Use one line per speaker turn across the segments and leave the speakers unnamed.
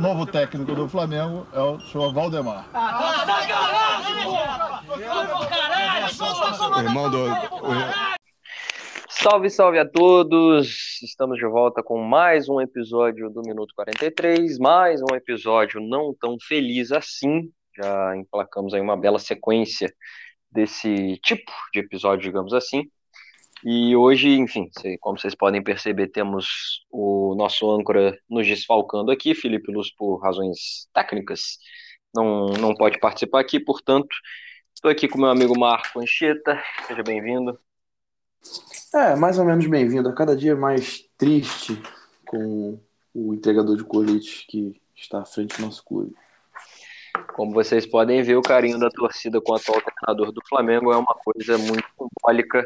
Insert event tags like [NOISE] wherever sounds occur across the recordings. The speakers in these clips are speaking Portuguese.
novo técnico do Flamengo é o senhor Valdemar.
Irmão do.
Salve, salve a todos! Estamos de volta com mais um episódio do Minuto 43, mais um episódio não tão feliz assim. Já emplacamos aí uma bela sequência desse tipo de episódio, digamos assim. E hoje, enfim, como vocês podem perceber, temos o nosso âncora nos desfalcando aqui, Felipe Luz, por razões técnicas, não, não pode participar aqui, portanto, estou aqui com meu amigo Marco Anchieta, seja bem-vindo.
É, mais ou menos bem-vindo, a cada dia mais triste com o entregador de colete que está à frente do nosso clube.
Como vocês podem ver, o carinho da torcida com o atual treinador do Flamengo é uma coisa muito simbólica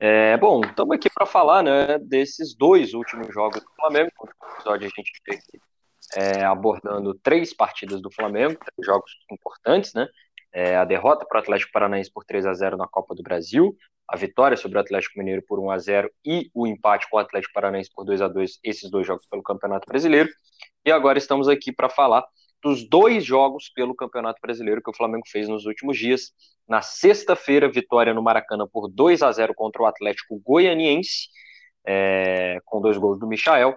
é, bom, estamos aqui para falar né, desses dois últimos jogos do Flamengo. No episódio a gente aqui é, abordando três partidas do Flamengo, três jogos importantes, né? É, a derrota para o Atlético Paranaense por 3 a 0 na Copa do Brasil, a vitória sobre o Atlético Mineiro por 1 a 0 e o empate com o Atlético Paranaense por 2 a 2 esses dois jogos pelo Campeonato Brasileiro. E agora estamos aqui para falar dos dois jogos pelo Campeonato Brasileiro que o Flamengo fez nos últimos dias. Na sexta-feira, vitória no Maracanã por 2 a 0 contra o Atlético Goianiense, é, com dois gols do Michael.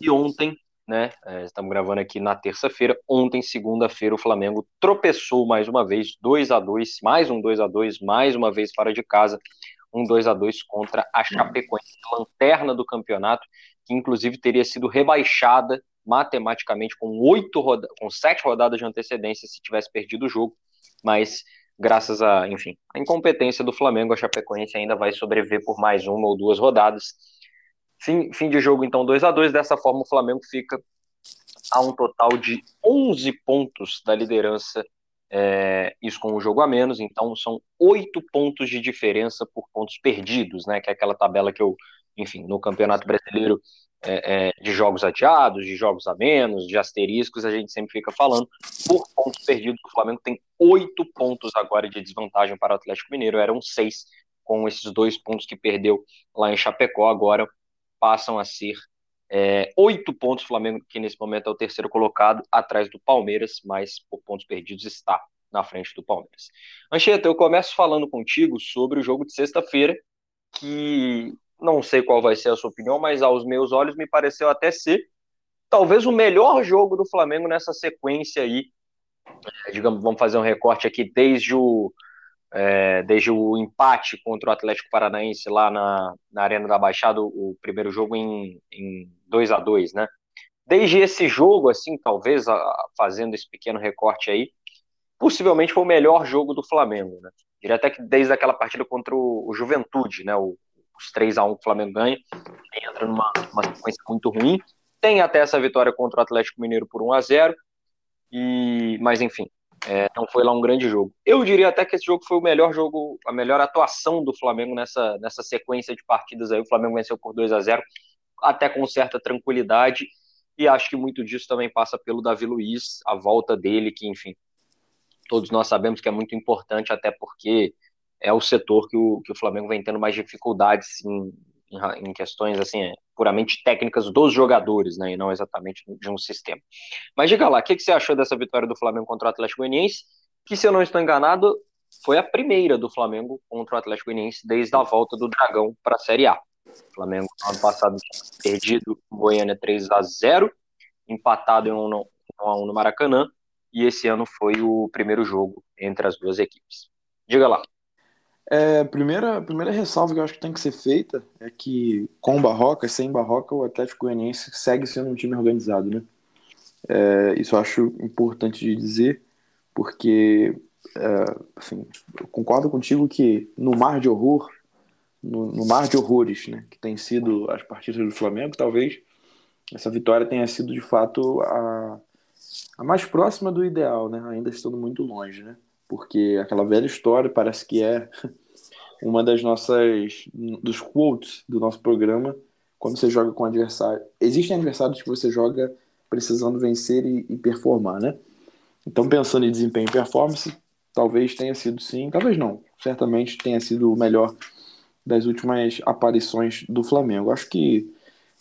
E ontem, né, é, estamos gravando aqui na terça-feira, ontem, segunda-feira, o Flamengo tropeçou mais uma vez, 2 a 2 mais um 2 a 2 mais uma vez fora de casa, um 2 a 2 contra a Chapecoense, lanterna do campeonato, que inclusive teria sido rebaixada matematicamente com oito com sete rodadas de antecedência se tivesse perdido o jogo, mas graças a, enfim, a incompetência do Flamengo, a Chapecoense ainda vai sobreviver por mais uma ou duas rodadas. Fim, fim de jogo, então, 2 a 2 Dessa forma, o Flamengo fica a um total de 11 pontos da liderança, é, isso com o jogo a menos. Então, são oito pontos de diferença por pontos perdidos, né? Que é aquela tabela que eu, enfim, no Campeonato Brasileiro é, é, de jogos adiados, de jogos a menos, de asteriscos, a gente sempre fica falando. Por pontos perdidos, o Flamengo tem oito pontos agora de desvantagem para o Atlético Mineiro, eram seis, com esses dois pontos que perdeu lá em Chapecó, agora passam a ser é, oito pontos. O Flamengo, que nesse momento é o terceiro colocado, atrás do Palmeiras, mas por pontos perdidos está na frente do Palmeiras. Anchieta, eu começo falando contigo sobre o jogo de sexta-feira, que não sei qual vai ser a sua opinião, mas aos meus olhos me pareceu até ser talvez o melhor jogo do Flamengo nessa sequência aí. É, digamos, vamos fazer um recorte aqui desde o, é, desde o empate contra o Atlético Paranaense lá na, na Arena da Baixada, o primeiro jogo em, em 2 a 2 né? Desde esse jogo, assim, talvez a, fazendo esse pequeno recorte aí, possivelmente foi o melhor jogo do Flamengo, né? Diria até que desde aquela partida contra o, o Juventude, né? O, os 3 a 1 que o Flamengo ganha, entra numa, sequência muito ruim. Tem até essa vitória contra o Atlético Mineiro por 1 a 0 e mas enfim, é, não foi lá um grande jogo. Eu diria até que esse jogo foi o melhor jogo, a melhor atuação do Flamengo nessa, nessa sequência de partidas aí. O Flamengo venceu por 2 a 0 até com certa tranquilidade, e acho que muito disso também passa pelo Davi Luiz, a volta dele, que, enfim, todos nós sabemos que é muito importante, até porque é o setor que o, que o Flamengo vem tendo mais dificuldades em, em, em questões assim é, puramente técnicas dos jogadores, né, e não exatamente de um sistema. Mas diga lá, o que, que você achou dessa vitória do Flamengo contra o Atlético Goianiense? Que, se eu não estou enganado, foi a primeira do Flamengo contra o Atlético Goianiense desde a volta do Dragão para a Série A. O Flamengo, no ano passado, perdido Goiânia 3 a 0 empatado em 1 um, a 1 no Maracanã, e esse ano foi o primeiro jogo entre as duas equipes. Diga lá.
É, primeira, primeira ressalva que eu acho que tem que ser feita é que com Barroca, sem Barroca, o Atlético Goianiense segue sendo um time organizado, né? É, isso eu acho importante de dizer, porque é, assim, eu concordo contigo que no mar de horror, no, no, mar de horrores, né, que tem sido as partidas do Flamengo, talvez essa vitória tenha sido de fato a, a mais próxima do ideal, né? Ainda estando muito longe, né? Porque aquela velha história parece que é [LAUGHS] uma das nossas dos quotes do nosso programa quando você joga com adversário. Existem adversários que você joga precisando vencer e, e, performar, né? Então, pensando em desempenho e performance, talvez tenha sido sim, talvez não, certamente tenha sido o melhor das últimas aparições do Flamengo. Acho que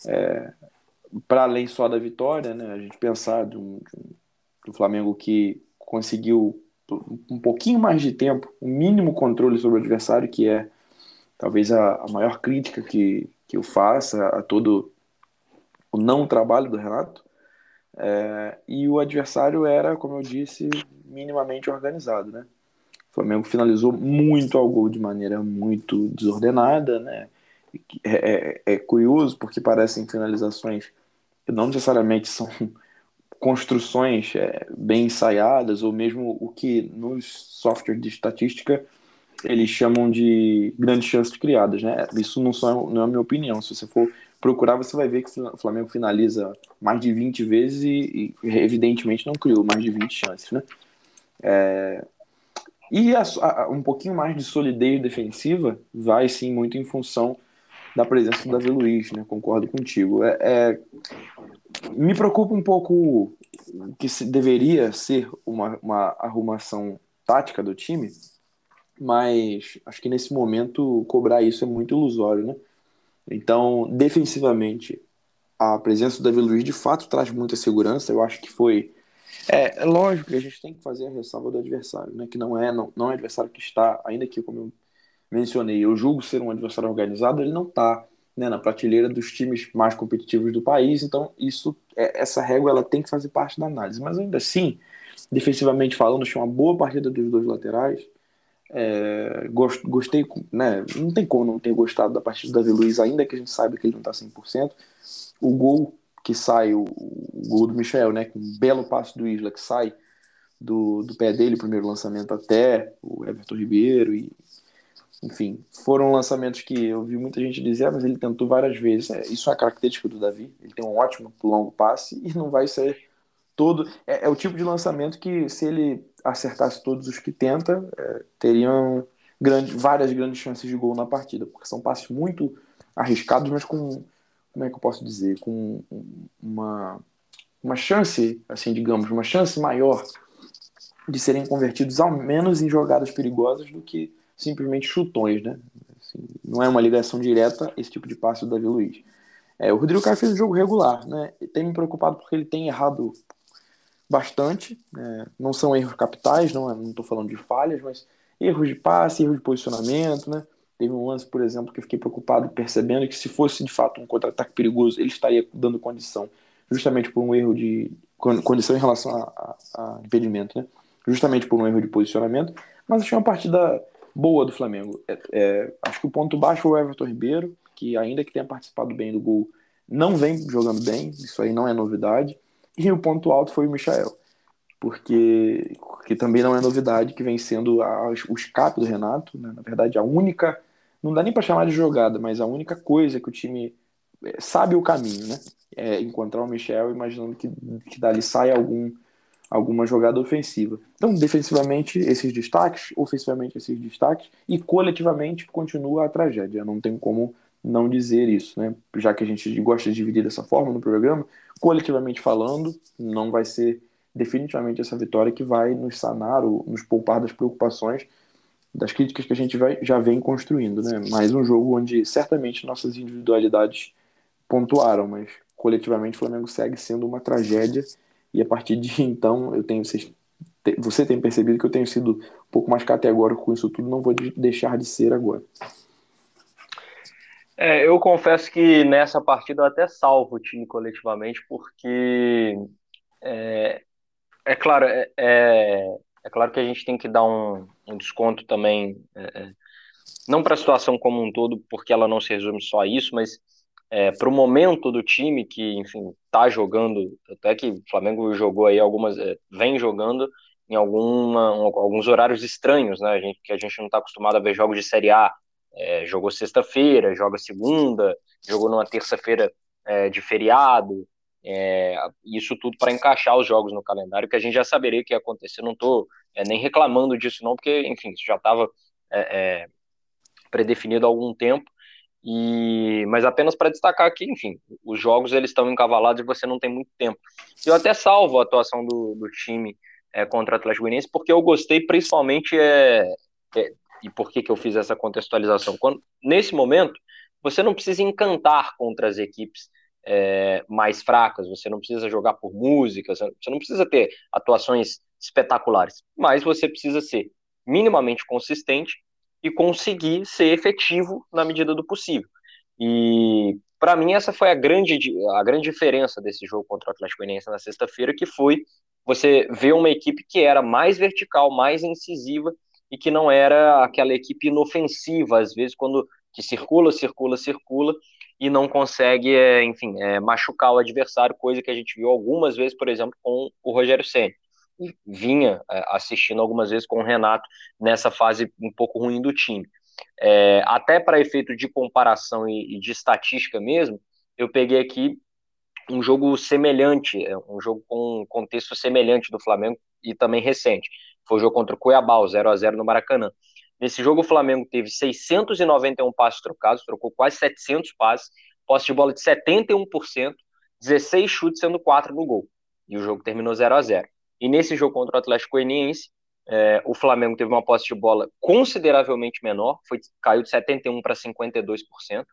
é, para além só da vitória, né, a gente pensar de um, de um, do Flamengo que conseguiu um pouquinho mais de tempo, um mínimo controle sobre o adversário, que é talvez a, a maior crítica que, que eu faça a todo o não trabalho do Renato. É, e o adversário era, como eu disse, minimamente organizado, né? O Flamengo finalizou muito ao gol de maneira muito desordenada, né? É, é, é curioso porque parecem finalizações que não necessariamente [LAUGHS] são construções é, bem ensaiadas ou mesmo o que nos softwares de estatística eles chamam de grandes chances criadas, né? Isso não, só, não é a minha opinião. Se você for procurar, você vai ver que o Flamengo finaliza mais de 20 vezes e, e evidentemente não criou mais de 20 chances, né? É, e a, a, um pouquinho mais de solidez defensiva vai sim muito em função da presença do Davi Luiz, né? Concordo contigo. É, é, me preocupa um pouco que se, deveria ser uma, uma arrumação tática do time, mas acho que nesse momento cobrar isso é muito ilusório, né? Então, defensivamente, a presença do Davi Luiz de fato traz muita segurança. Eu acho que foi. É, é lógico que a gente tem que fazer a ressalva do adversário, né? Que não é, não, não é adversário que está, ainda que, como eu mencionei, eu julgo ser um adversário organizado, ele não está né, na prateleira dos times mais competitivos do país. Então, isso, é, essa régua ela tem que fazer parte da análise. Mas ainda assim, defensivamente falando, achei uma boa partida dos dois laterais. É, gostei, né? Não tem como não ter gostado da partida do Davi Luiz, ainda que a gente saiba que ele não está 100%. O gol que sai, o, o, gol do Michel, né? Com um belo passo do Isla que sai do, do pé dele, primeiro lançamento até o Everton Ribeiro e enfim, foram lançamentos que eu vi muita gente dizer, ah, mas ele tentou várias vezes. É, isso é característica do Davi. Ele tem um ótimo longo passe e não vai ser todo. É, é, o tipo de lançamento que, se ele acertasse todos os que tenta, é, teriam grande, várias grandes chances de gol na partida, porque são passes muito arriscados, mas com. Como é que eu posso dizer? Com uma, uma chance, assim, digamos, uma chance maior de serem convertidos ao menos em jogadas perigosas do que simplesmente chutões, né? Assim, não é uma ligação direta esse tipo de passe do Davi Luiz. É, o Rodrigo Caio fez um jogo regular, né? Tem me preocupado porque ele tem errado bastante. Né? Não são erros capitais, não estou falando de falhas, mas erros de passe, erros de posicionamento, né? Teve um lance, por exemplo, que eu fiquei preocupado percebendo que se fosse de fato um contra-ataque perigoso, ele estaria dando condição, justamente por um erro de condição em relação a, a, a impedimento, né? Justamente por um erro de posicionamento. Mas achei uma partida boa do Flamengo. É, é, acho que o ponto baixo foi o Everton Ribeiro, que ainda que tenha participado bem do gol, não vem jogando bem, isso aí não é novidade. E o ponto alto foi o Michael, porque que também não é novidade, que vem sendo a, o escape do Renato, né? na verdade a única, não dá nem para chamar de jogada, mas a única coisa que o time é, sabe o caminho, né? É encontrar o Michel imaginando que, que dali sai algum alguma jogada ofensiva. Então, defensivamente, esses destaques, ofensivamente, esses destaques, e coletivamente continua a tragédia. Não tem como não dizer isso, né? Já que a gente gosta de dividir dessa forma no programa, coletivamente falando, não vai ser definitivamente essa vitória que vai nos sanar ou nos poupar das preocupações das críticas que a gente vai, já vem construindo, né? Mais um jogo onde certamente nossas individualidades pontuaram, mas coletivamente o Flamengo segue sendo uma tragédia e a partir de [LAUGHS] então, eu tenho vocês, você tem percebido que eu tenho sido um pouco mais categórico com isso tudo, não vou deixar de ser agora.
É, eu confesso que nessa partida eu até salvo o time coletivamente, porque é, é claro, é, é, é, claro que a gente tem que dar um, um desconto também, é, é, não para a situação como um todo, porque ela não se resume só a isso, mas é, para o momento do time que, enfim, está jogando, até que o Flamengo jogou aí algumas, é, vem jogando em alguma, um, alguns horários estranhos, né? A gente, que a gente não está acostumado a ver jogos de Série A. É, jogou sexta-feira, joga segunda, jogou numa terça-feira é, de feriado. É, isso tudo para encaixar os jogos no calendário, que a gente já saberia que ia acontecer. Não estou é, nem reclamando disso, não, porque, enfim, isso já estava predefinido há algum tempo. E, mas apenas para destacar que, enfim, os jogos eles estão encavalados e você não tem muito tempo. Eu até salvo a atuação do, do time é, contra o Atlético Goianiense porque eu gostei principalmente é, é, e por que, que eu fiz essa contextualização. Quando, nesse momento, você não precisa encantar contra as equipes é, mais fracas, você não precisa jogar por música, você não precisa ter atuações espetaculares, mas você precisa ser minimamente consistente e conseguir ser efetivo na medida do possível. E para mim essa foi a grande, a grande diferença desse jogo contra o Atlético Goianiense na sexta-feira, que foi você ver uma equipe que era mais vertical, mais incisiva e que não era aquela equipe inofensiva, às vezes quando que circula, circula, circula e não consegue, é, enfim, é, machucar o adversário, coisa que a gente viu algumas vezes, por exemplo, com o Rogério Vinha é, assistindo algumas vezes com o Renato nessa fase um pouco ruim do time. É, até para efeito de comparação e, e, de estatística mesmo, eu peguei aqui um jogo semelhante, é, um jogo com um contexto semelhante do Flamengo e também recente. Foi o jogo contra o Cuiabá, o 0 a 0 no Maracanã. Nesse jogo, o Flamengo teve 691 passes trocados, trocou quase 700 passes, posse de bola de 71%, 16 chutes, sendo 4 no gol. E o jogo terminou 0 a 0 E nesse jogo contra o Atlético Goianiense, é, o Flamengo teve uma posse de bola consideravelmente menor, foi, caiu de 71% para 52%.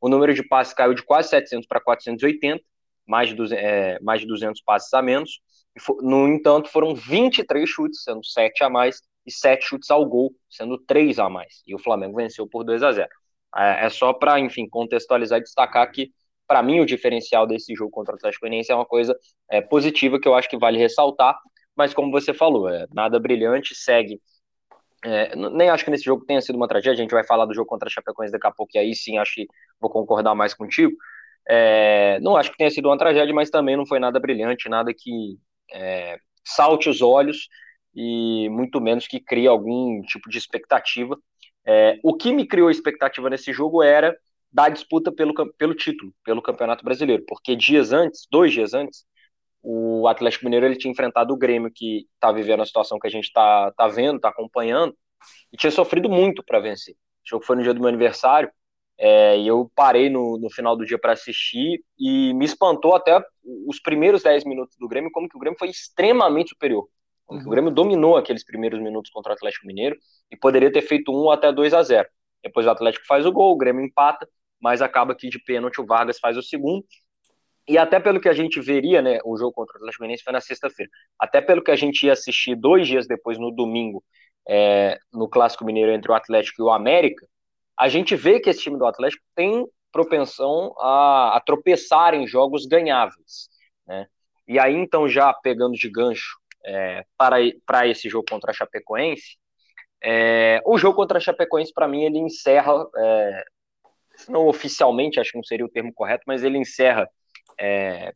O número de passes caiu de quase 700 para 480, mais de, 200, é, mais de 200 passes a menos. No entanto, foram 23 chutes, sendo 7 a mais, e 7 chutes ao gol, sendo 3 a mais. E o Flamengo venceu por 2 a 0. É, é só para, enfim, contextualizar e destacar que, para mim, o diferencial desse jogo contra o Atlético Goianiense é uma coisa é, positiva que eu acho que vale ressaltar, mas como você falou, é nada brilhante, segue. É, nem acho que nesse jogo tenha sido uma tragédia, a gente vai falar do jogo contra a Chapecoense daqui a pouco, e aí sim acho que vou concordar mais contigo. É, não acho que tenha sido uma tragédia, mas também não foi nada brilhante, nada que é, salte os olhos e muito menos que crie algum tipo de expectativa. É, o que me criou expectativa nesse jogo era da disputa pelo, pelo título, pelo Campeonato Brasileiro, porque dias antes, dois dias antes, o Atlético Mineiro ele tinha enfrentado o Grêmio, que está vivendo a situação que a gente está tá vendo, está acompanhando, e tinha sofrido muito para vencer. O jogo foi no dia do meu aniversário, é, e eu parei no, no final do dia para assistir, e me espantou até os primeiros 10 minutos do Grêmio, como que o Grêmio foi extremamente superior. Uhum. O Grêmio dominou aqueles primeiros minutos contra o Atlético Mineiro, e poderia ter feito 1 até 2 a 0 Depois o Atlético faz o gol, o Grêmio empata, mas acaba que de pênalti o Vargas faz o segundo, e até pelo que a gente veria, né, o jogo contra o Atlético Mineiro foi na sexta-feira. Até pelo que a gente ia assistir dois dias depois, no domingo, é, no Clássico Mineiro entre o Atlético e o América, a gente vê que esse time do Atlético tem propensão a, a tropeçar em jogos ganháveis, né? E aí, então, já pegando de gancho é, para, para esse jogo contra a Chapecoense, é, o jogo contra a Chapecoense, para mim, ele encerra, é, não oficialmente, acho que não seria o termo correto, mas ele encerra é,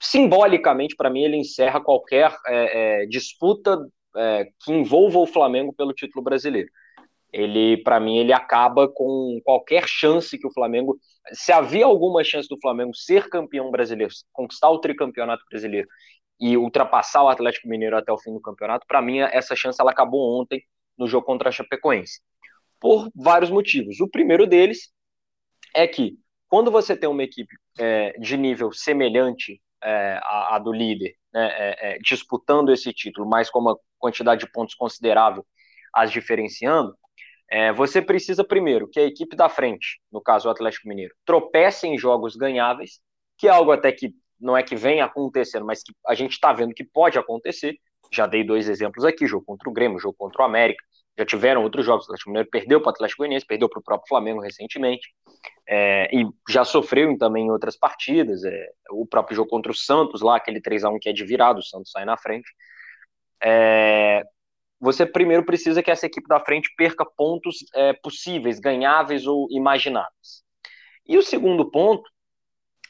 simbolicamente, para mim, ele encerra qualquer é, é, disputa é, que envolva o Flamengo pelo título brasileiro. Ele, para mim, ele acaba com qualquer chance que o Flamengo, se havia alguma chance do Flamengo ser campeão brasileiro, conquistar o tricampeonato brasileiro e ultrapassar o Atlético Mineiro até o fim do campeonato, para mim essa chance ela acabou ontem no jogo contra a Chapecoense. Por vários motivos. O primeiro deles é que quando você tem uma equipe é, de nível semelhante é, à, à, do líder, né, é, é, disputando esse título, mas com uma quantidade de pontos considerável as diferenciando, é, você precisa primeiro que a equipe da frente, no caso o Atlético Mineiro, tropece em jogos ganháveis, que é algo até que não é que vem acontecendo, mas que a gente está vendo que pode acontecer. Já dei dois exemplos aqui: jogo contra o Grêmio, jogo contra o América já tiveram outros jogos. O Atlético Mineiro perdeu para o Atlético Goianiense, perdeu para o próprio Flamengo recentemente, é, e já sofreu também em outras partidas. É, o próprio jogo contra o Santos, lá, aquele 3 a 1 que é de virado, o Santos sai na frente. É, você primeiro precisa que essa equipe da frente perca pontos é, possíveis, ganháveis ou imagináveis. E o segundo ponto,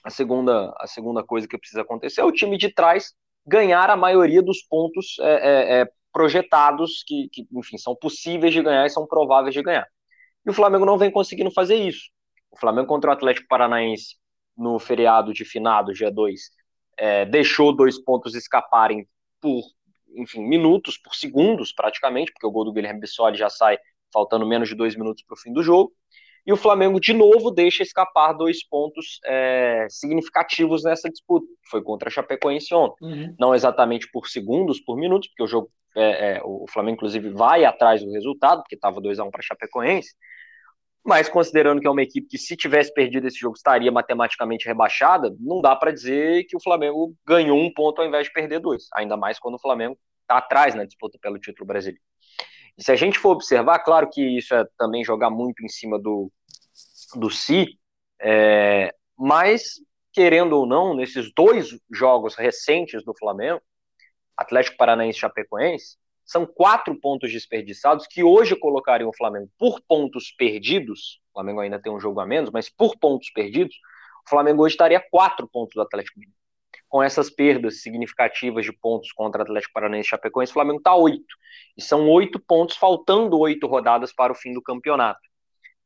a segunda, a segunda coisa que precisa acontecer é o time de trás ganhar a maioria dos pontos é, é, é projetados que, que, enfim, são possíveis de ganhar e são prováveis de ganhar. E o Flamengo não vem conseguindo fazer isso. O Flamengo contra o Atlético Paranaense no feriado de finado, dia 2, é, deixou dois pontos escaparem por, enfim, minutos, por segundos praticamente, porque o gol do Guilherme Bissoli já sai faltando menos de dois minutos para o fim do jogo. E o Flamengo, de novo, deixa escapar dois pontos é, significativos nessa disputa. Foi contra a Chapecoense ontem. Uhum. Não exatamente por segundos, por minutos, porque o jogo é, é, o Flamengo, inclusive, vai atrás do resultado, porque estava 2 a 1 para Chapecoense, mas considerando que é uma equipe que, se tivesse perdido esse jogo, estaria matematicamente rebaixada, não dá para dizer que o Flamengo ganhou um ponto ao invés de perder dois, ainda mais quando o Flamengo está atrás na disputa pelo título brasileiro. E se a gente for observar, claro que isso é também jogar muito em cima do, do si, é, mas, querendo ou não, nesses dois jogos recentes do Flamengo, Atlético Paranaense e Chapecoense, são quatro pontos desperdiçados que hoje colocariam o Flamengo por pontos perdidos. O Flamengo ainda tem um jogo a menos, mas por pontos perdidos, o Flamengo hoje estaria quatro pontos do Atlético Mineiro. Com essas perdas significativas de pontos contra o Atlético Paranaense e Chapecoense, o Flamengo está oito. E são oito pontos, faltando oito rodadas para o fim do campeonato.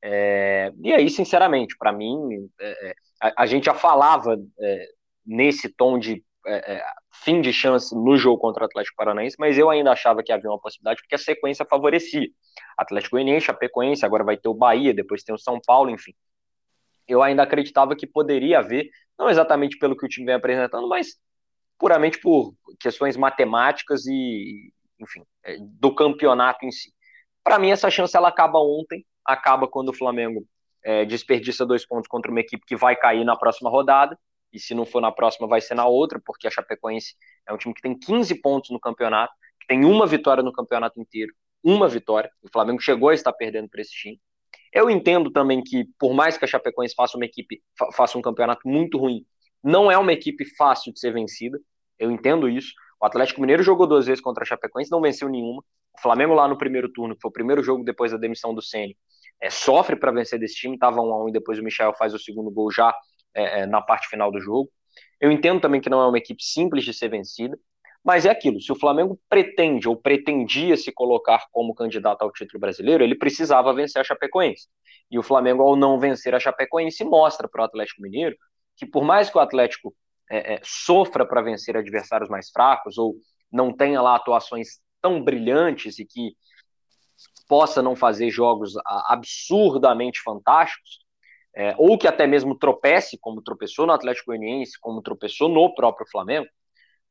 É, e aí, sinceramente, para mim, é, é, a, gente já falava é, nesse tom de é, é, fim de chance no jogo contra o Atlético Paranaense, mas eu ainda achava que havia uma possibilidade porque a sequência favorecia. Atlético Goianiense, Chapecoense, agora vai ter o Bahia, depois tem o São Paulo, enfim. Eu ainda acreditava que poderia haver, não exatamente pelo que o time vem apresentando, mas puramente por questões matemáticas e, enfim, do campeonato em si. Para mim, essa chance ela acaba ontem, acaba quando o Flamengo é, desperdiça dois pontos contra uma equipe que vai cair na próxima rodada, e se não for na próxima vai ser na outra, porque a Chapecoense é um time que tem 15 pontos no campeonato, que tem uma vitória no campeonato inteiro, uma vitória, o Flamengo chegou a estar perdendo para esse time. Eu entendo também que, por mais que a Chapecoense faça uma equipe, faça um campeonato muito ruim, não é uma equipe fácil de ser vencida, eu entendo isso. O Atlético Mineiro jogou duas vezes contra a Chapecoense, não venceu nenhuma. O Flamengo lá no primeiro turno, que foi o primeiro jogo depois da demissão do Ceni, é, sofre para vencer desse time, estava 1 a 1 e depois o Michel faz o segundo gol já é, é, na parte final do jogo. Eu entendo também que não é uma equipe simples de ser vencida, mas é aquilo, se o Flamengo pretende ou pretendia se colocar como candidato ao título brasileiro, ele precisava vencer a Chapecoense. E o Flamengo, ao não vencer a Chapecoense, mostra para o Atlético Mineiro que por mais que o Atlético é, é, sofra para vencer adversários mais fracos ou não tenha lá atuações tão brilhantes e que possa não fazer jogos absurdamente fantásticos, é, ou que até mesmo tropece, como tropeçou no Atlético Goianiense, como tropeçou no próprio Flamengo,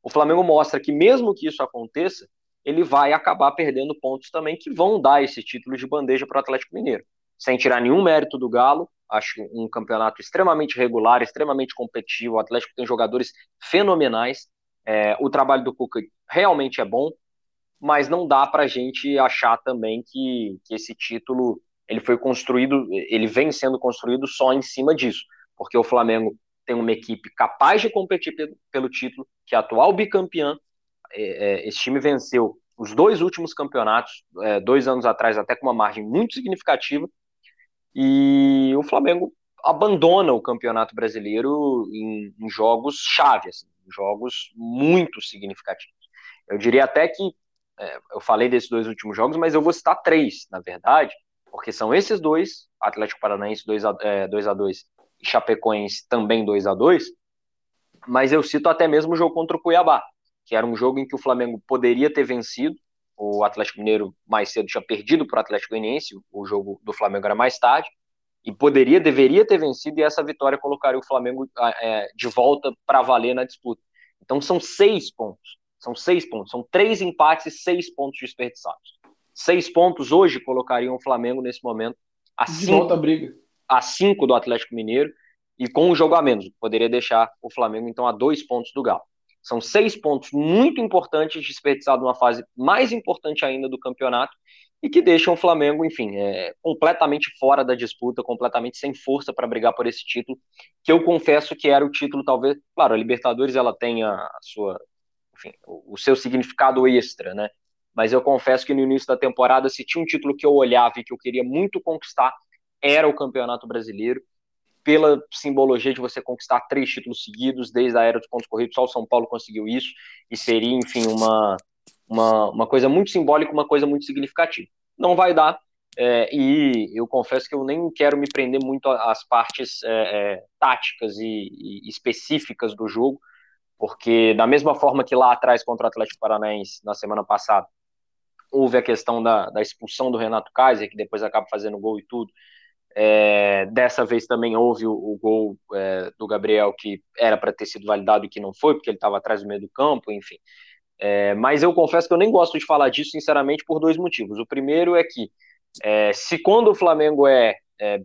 o Flamengo mostra que mesmo que isso aconteça, ele vai acabar perdendo pontos também que vão dar esse título de bandeja para o Atlético Mineiro. Sem tirar nenhum mérito do Galo, acho um campeonato extremamente regular, extremamente competitivo. O Atlético tem jogadores fenomenais. É, o trabalho do Cuca realmente é bom mas não dá para a gente achar também que, que esse título ele foi construído, ele vem sendo construído só em cima disso, porque o Flamengo tem uma equipe capaz de competir pelo título, que é atual bicampeã. É, é, esse time venceu os dois últimos campeonatos, é, dois anos atrás, até com uma margem muito significativa, e o Flamengo abandona o campeonato brasileiro em, em jogos chave, assim, jogos muito significativos. Eu diria até que eu falei desses dois últimos jogos, mas eu vou citar três, na verdade, porque são esses dois, Atlético Paranaense 2 a, é, 2 a 2 e Chapecoense também 2 a 2 mas eu cito até mesmo o jogo contra o Cuiabá, que era um jogo em que o Flamengo poderia ter vencido, o Atlético Mineiro mais cedo tinha perdido para o Atlético Goianiense, o jogo do Flamengo era mais tarde, e poderia, deveria ter vencido, e essa vitória colocaria o Flamengo é, de volta para valer na disputa. Então são seis pontos. São seis pontos. São três empates e seis pontos desperdiçados. Seis pontos hoje colocariam o Flamengo nesse momento a
de
cinco,
volta a briga.
a cinco do Atlético Mineiro e com um jogo a menos. Poderia deixar o Flamengo, então, a dois pontos do Galo. São seis pontos muito importantes desperdiçados numa fase mais importante ainda do campeonato e que deixam o Flamengo, enfim, é, completamente fora da disputa, completamente sem força para brigar por esse título, que eu confesso que era o título, talvez, claro, a Libertadores ela tem a sua enfim, o, o seu significado extra, né? Mas eu confesso que no início da temporada, se tinha um título que eu olhava e que eu queria muito conquistar, era o Campeonato Brasileiro, pela simbologia de você conquistar três títulos seguidos, desde a era dos pontos corridos, só o São Paulo conseguiu isso, e seria, enfim, uma, uma, uma coisa muito simbólica, uma coisa muito significativa. Não vai dar, é, e eu confesso que eu nem quero me prender muito às partes é, é, táticas e, e, específicas do jogo, porque da mesma forma que lá atrás contra o Atlético Paranaense, na semana passada, houve a questão da, da expulsão do Renato Kaiser, que depois acaba fazendo gol e tudo, é, dessa vez também houve o, o gol é, do Gabriel que era para ter sido validado e que não foi, porque ele estava atrás do meio do campo, enfim. É, mas eu confesso que eu nem gosto de falar disso, sinceramente, por dois motivos. O primeiro é que, é, se quando o Flamengo é é,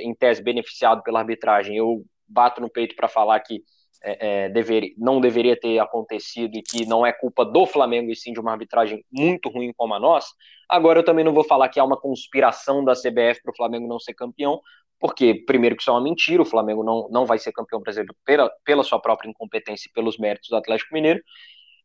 em tese beneficiado pela arbitragem. Eu bato no peito para falar que é, é, deveria, não deveria ter acontecido e que não é culpa do Flamengo e sim de uma arbitragem muito ruim como a nossa. Agora eu também não vou falar que há uma conspiração da CBF para o Flamengo não ser campeão, porque, primeiro, que isso é uma mentira, o Flamengo não, não vai ser campeão brasileiro pela, pela sua própria incompetência e pelos méritos do Atlético Mineiro,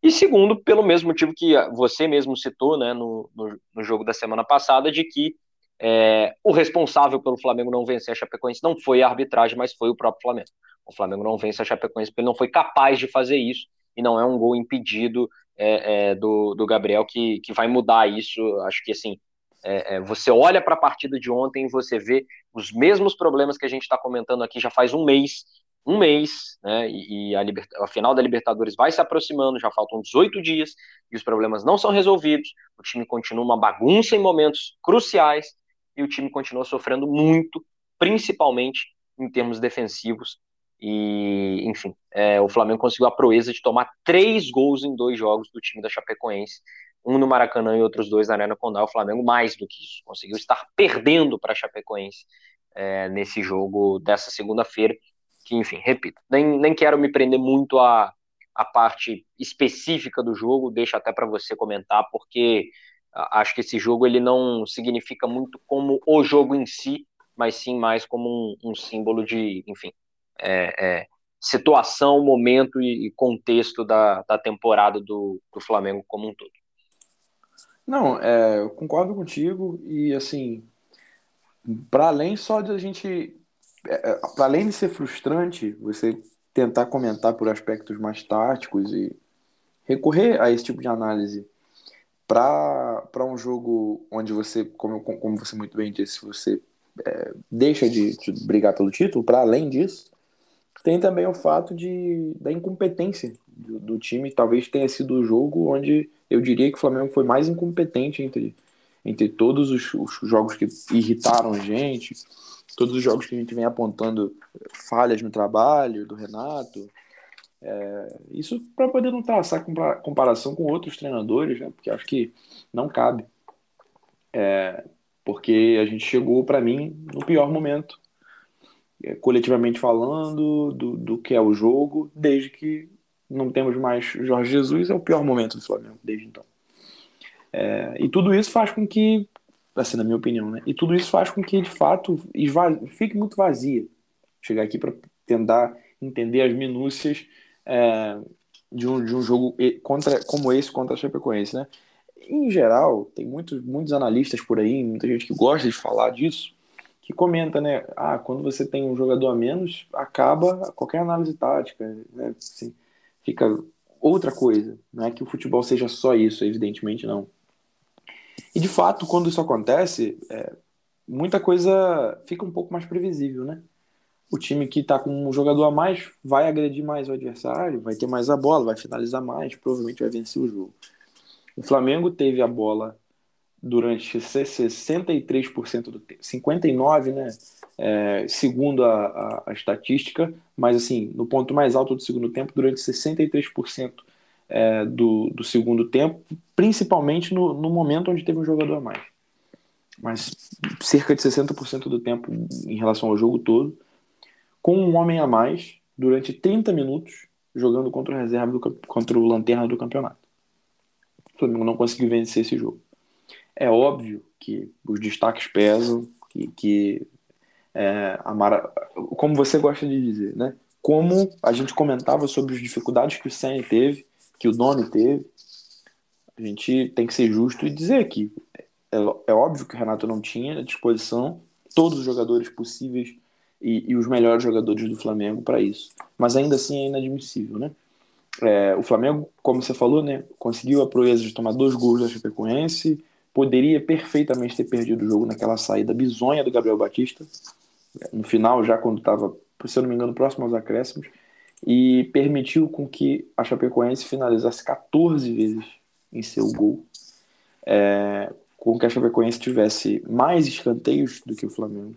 e segundo, pelo mesmo motivo que você mesmo citou né, no, no, no jogo da semana passada, de que é, o responsável pelo Flamengo não vencer a Chapecoense não foi a arbitragem, mas foi o próprio Flamengo. O Flamengo não vence a Chapecoense porque ele não foi capaz de fazer isso, e não é um gol impedido é, é, do, do Gabriel que, que vai mudar isso. Acho que assim, é, é, você olha para a partida de ontem e você vê os mesmos problemas que a gente está comentando aqui já faz um mês, um mês, né? E, e a, a, final da Libertadores vai se aproximando, já faltam 18 dias e os problemas não são resolvidos. O time continua uma bagunça em momentos cruciais e o time continua sofrendo muito, principalmente em termos defensivos. E, enfim, é, o Flamengo conseguiu a proeza de tomar três gols em dois jogos do time da Chapecoense um no Maracanã e outros dois na Arena Condá, o Flamengo mais do que isso, conseguiu estar perdendo para a Chapecoense é, nesse jogo dessa segunda-feira, que enfim, repito, nem, nem quero me prender muito a, a parte específica do jogo, deixo até para você comentar, porque acho que esse jogo ele não significa muito como o jogo em si, mas sim mais como um, um símbolo de, enfim, é, é, situação, momento e, contexto da, da temporada do, do Flamengo como um todo.
Não, é, eu concordo contigo e assim, para além só de a gente, é, é para além de ser frustrante, você tentar comentar por aspectos mais táticos e recorrer a esse tipo de análise para um jogo onde você, como, como você muito bem disse, você é, deixa de, de, brigar pelo título, para além disso, tem também o fato de, da incompetência do, do time. Talvez tenha sido o jogo onde eu diria que o Flamengo foi mais incompetente entre, entre todos os, os jogos que irritaram a gente, todos os jogos que a gente vem apontando falhas no trabalho do Renato. É, isso para poder não traçar comparação com outros treinadores, né? porque acho que não cabe. É, porque a gente chegou, para mim, no pior momento, coletivamente falando, do, do que é o jogo, desde que não temos mais Jorge Jesus, é o pior momento do Flamengo desde então. É, e tudo isso faz com que, assim, na minha opinião, né? E tudo isso faz com que, de fato, fique muito vazia. Chegar aqui para tentar entender as minúcias é, de, um, de um jogo contra, como esse contra a Chapecoense, né? Em geral, tem muitos, muitos analistas por aí, muita gente que gosta de falar disso, que comenta, né? Ah, quando você tem um jogador a menos, acaba qualquer análise tática, né? Assim, fica outra coisa. Não é que o futebol seja só isso, evidentemente não. E de fato, quando isso acontece, é, muita coisa fica um pouco mais previsível, né? O time que está com um jogador a mais vai agredir mais o adversário, vai ter mais a bola, vai finalizar mais, provavelmente vai vencer o jogo. O Flamengo teve a bola durante 63% do tempo, 59%, né? É, segundo a, a, a, estatística, mas assim, no ponto mais alto do segundo tempo, durante 63% é, do, do segundo tempo, principalmente no, no momento onde teve um jogador a mais. Mas cerca de 60% do tempo em relação ao jogo todo, com um homem a mais, durante 30 minutos, jogando contra o reserva do, contra o lanterna do campeonato. O Flamengo não conseguiu vencer esse jogo. É óbvio que os destaques pesam, que, que é, Mara, como você gosta de dizer, né? Como a gente comentava sobre as dificuldades que o Senna teve, que o Domi teve, a gente tem que ser justo e dizer que é, é óbvio que o Renato não tinha à disposição todos os jogadores possíveis e, e os melhores jogadores do Flamengo para isso. Mas ainda assim é inadmissível, né? É, o Flamengo, como você falou, né, conseguiu a proeza de tomar dois gols da Chapecoense, poderia perfeitamente ter perdido o jogo naquela saída bizonha do Gabriel Batista, no final, já quando estava, se eu não me engano, próximo aos acréscimos, e permitiu com que a Chapecoense finalizasse 14 vezes em seu gol, é, com que a Chapecoense tivesse mais escanteios do que o Flamengo,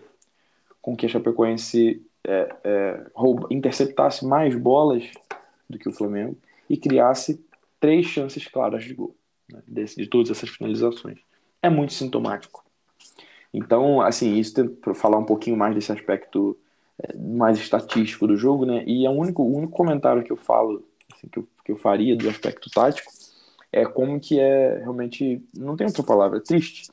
com que a Chapecoense é, é, rouba, interceptasse mais bolas do que o Flamengo e criasse três chances claras de gol né, de, todas essas finalizações é muito sintomático. Então, assim, isso para falar um pouquinho mais desse aspecto é, mais estatístico do jogo, né? E é o único, o único comentário que eu falo, assim, que, eu, que eu faria do aspecto tático, é como que é realmente, não tem outra palavra, é triste,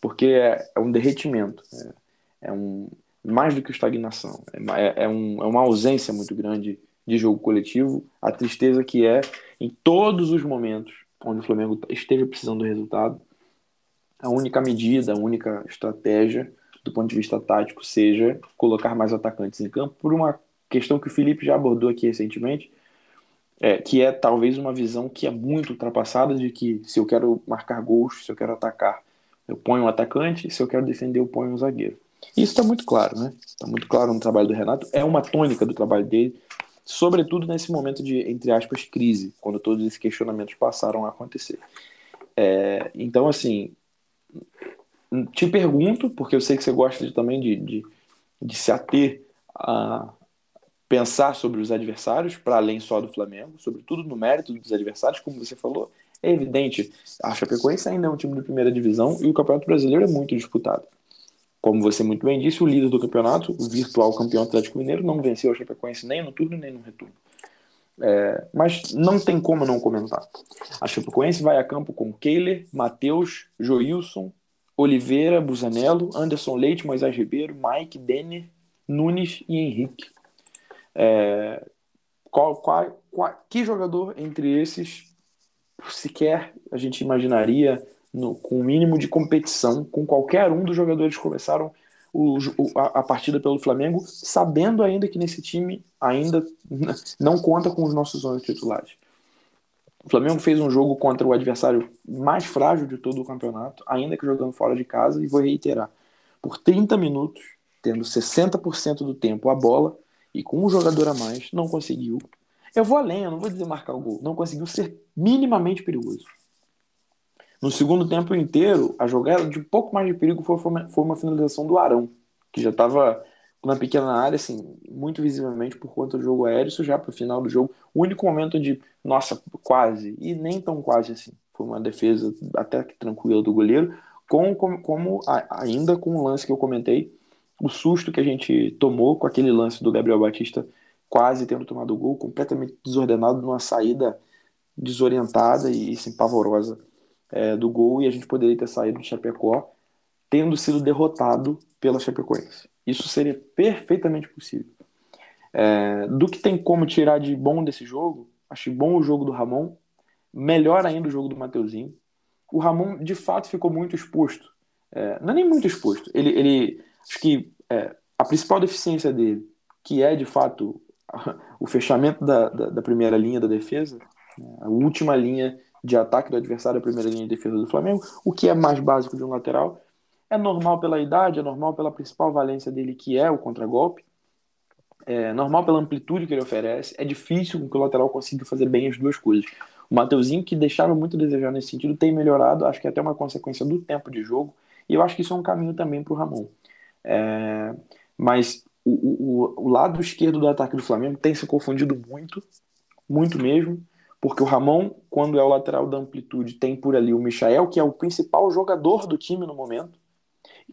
porque é, é um derretimento, é, é, um mais do que estagnação, é, é, é, um, é uma ausência muito grande de jogo coletivo, a tristeza que é em todos os momentos onde o Flamengo esteja precisando do resultado, a única medida, a única estratégia do ponto de vista tático seja colocar mais atacantes em campo por uma questão que o Felipe já abordou aqui recentemente, é, que é talvez uma visão que é muito ultrapassada de que se eu quero marcar gols, se eu quero atacar, eu ponho um atacante, se eu quero defender, eu ponho um zagueiro. Isso está muito claro, né? Está muito claro no trabalho do Renato, é uma tônica do trabalho dele, sobretudo nesse momento de, entre aspas, crise, quando todos esses questionamentos passaram a acontecer. É, então, assim, te pergunto, porque eu sei que você gosta de, também de, de, de se ater a pensar sobre os adversários, para além só do Flamengo, sobretudo no mérito dos adversários, como você falou, é evidente, a Chapecoense ainda é um time de primeira divisão e o Campeonato Brasileiro é muito disputado. Como você muito bem disse, o líder do campeonato, o virtual campeão Atlético Mineiro, não venceu a Chapecoense nem no turno nem no retorno. É, mas não tem como não comentar. A Chapecoense vai a campo com Keiler, Matheus, Joilson, Oliveira, Busanello, Anderson Leite, Moisés Ribeiro, Mike, Denner, Nunes e Henrique. É, qual, qual, qual, que jogador entre esses sequer a gente imaginaria no, com o mínimo de competição com qualquer um dos jogadores que começaram o, a, a, partida pelo Flamengo, sabendo ainda que nesse time ainda [LAUGHS] não conta com os nossos 11 titulares. O Flamengo fez um jogo contra o adversário mais frágil de todo o campeonato, ainda que jogando fora de casa, e vou reiterar: por 30 minutos, tendo 60% do tempo a bola e com um jogador a mais, não conseguiu. Eu vou além, eu não vou dizer marcar o gol, não conseguiu ser minimamente perigoso. No segundo tempo inteiro, a jogada de um pouco mais de perigo foi, foi uma finalização do Arão, que já estava na pequena área, assim, muito visivelmente por conta do jogo aéreo, isso já para o final do jogo. O único momento de, nossa, quase, e nem tão quase assim. Foi uma defesa até que tranquila do goleiro, com, como, como ainda com o lance que eu comentei, o susto que a gente tomou com aquele lance do Gabriel Batista quase tendo tomado o gol, completamente desordenado, numa saída desorientada e assim, pavorosa é, do gol, e a gente poderia ter saído de Chapecó tendo sido derrotado pela Chapecoense. Isso seria perfeitamente possível. É, do que tem como tirar de bom desse jogo, acho bom o jogo do Ramon, melhor ainda o jogo do Mateuzinho. O Ramon, de fato, ficou muito exposto. É, não é nem muito exposto. Ele, ele acho que é, a principal deficiência dele, que é de fato [LAUGHS] o fechamento da, da, da primeira linha da defesa, né, a última linha de ataque do adversário, a primeira linha de defesa do Flamengo, o que é mais básico de um lateral, é normal pela idade, é normal pela principal valência dele, que é o contragolpe. É normal pela amplitude que ele oferece. É difícil que o lateral consiga fazer bem as duas coisas. O Mateuzinho, que deixava muito a desejar nesse sentido, tem melhorado. Acho que é até uma consequência do tempo de jogo. E eu acho que isso é um caminho também para o Ramon. É... Mas o, o, o lado esquerdo do ataque do Flamengo tem se confundido muito, muito mesmo porque o Ramon, quando é o lateral da amplitude, tem por ali o Michael, que é o principal jogador do time no momento,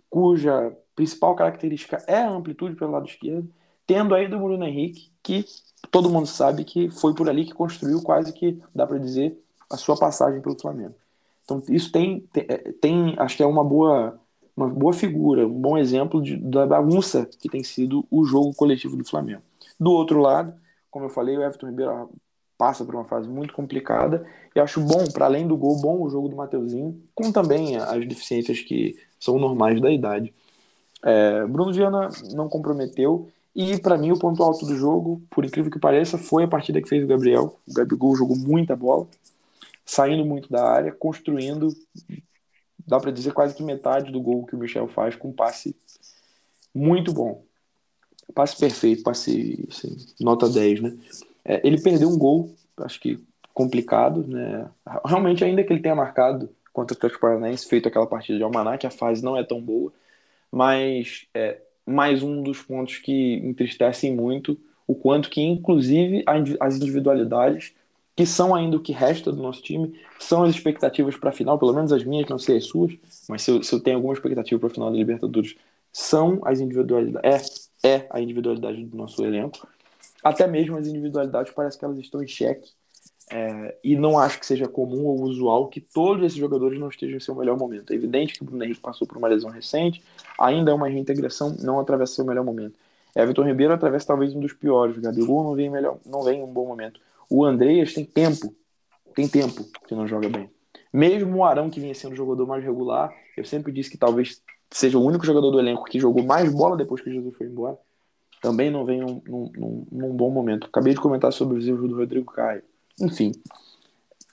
cuja principal característica é a amplitude pelo lado esquerdo, tendo aí do Bruno Henrique, que todo mundo sabe que foi por ali que construiu quase que, dá para dizer, a sua passagem pelo Flamengo. Então isso tem, tem, é, tem, acho que é uma boa, uma boa figura, um bom exemplo de, da bagunça que tem sido o jogo coletivo do Flamengo. Do outro lado, como eu falei, o Everton Ribeiro passa por uma fase muito complicada e acho bom, para além do gol, bom o jogo do Mateuzinho, com também as deficiências que são normais da idade. É, Bruno Viana não comprometeu e para mim o ponto alto do jogo, por incrível que pareça, foi a partida que fez o Gabriel. O Gabigol jogou muita bola, saindo muito da área, construindo, dá para dizer quase que metade do gol que o Michel faz com um passe muito bom. Passe perfeito, passe assim, nota 10, né? É, ele perdeu um gol, acho que complicado, né? Realmente, ainda que ele tenha marcado contra o Atlético Paranaense, feito aquela partida de Almanac, a fase não é tão boa, mas é mais um dos pontos que entristecem muito o quanto que, inclusive, as individualidades que são ainda o que resta do nosso time, são as expectativas para a final, pelo menos as minhas, não sei as suas, mas se eu, se eu tenho alguma expectativa para a final da Libertadores, são as individualidades, é, é a individualidade do nosso elenco. Até mesmo as individualidades parece que elas estão em xeque. É, e não acho que seja comum ou usual que todos esses jogadores não estejam em seu melhor momento. É evidente que o Bruno Henrique passou por uma lesão recente, ainda é uma reintegração, não atravessa seu melhor momento. Everton Ribeiro atravessa talvez um dos piores. O Gabigol não vem, melhor, não vem em um bom momento. O Andreas tem tempo, tem tempo que não joga bem. Mesmo o Arão, que vinha sendo o jogador mais regular, eu sempre disse que talvez seja o único jogador do elenco que jogou mais bola depois que Jesus foi embora, também não vem num, num, num bom momento. Acabei de comentar sobre os erros do Rodrigo Caio. Enfim,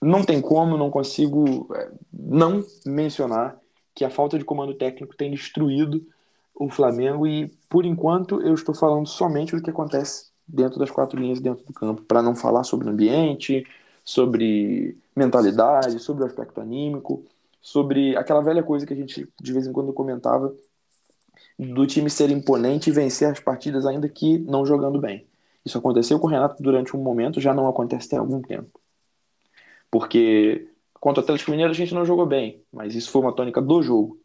não tem como, não consigo é, não mencionar que a falta de comando técnico tem destruído o Flamengo e, por enquanto, eu estou falando somente do que acontece dentro das quatro linhas dentro do campo, para não falar sobre o ambiente, sobre mentalidade, sobre o aspecto anímico, sobre aquela velha coisa que a gente de vez em quando comentava do time ser imponente e vencer as partidas ainda que não jogando bem. Isso aconteceu com o Renato durante um momento, já não acontece tem algum tempo. Porque contra o Atlético Mineiro a gente não jogou bem, mas isso foi uma tônica do jogo.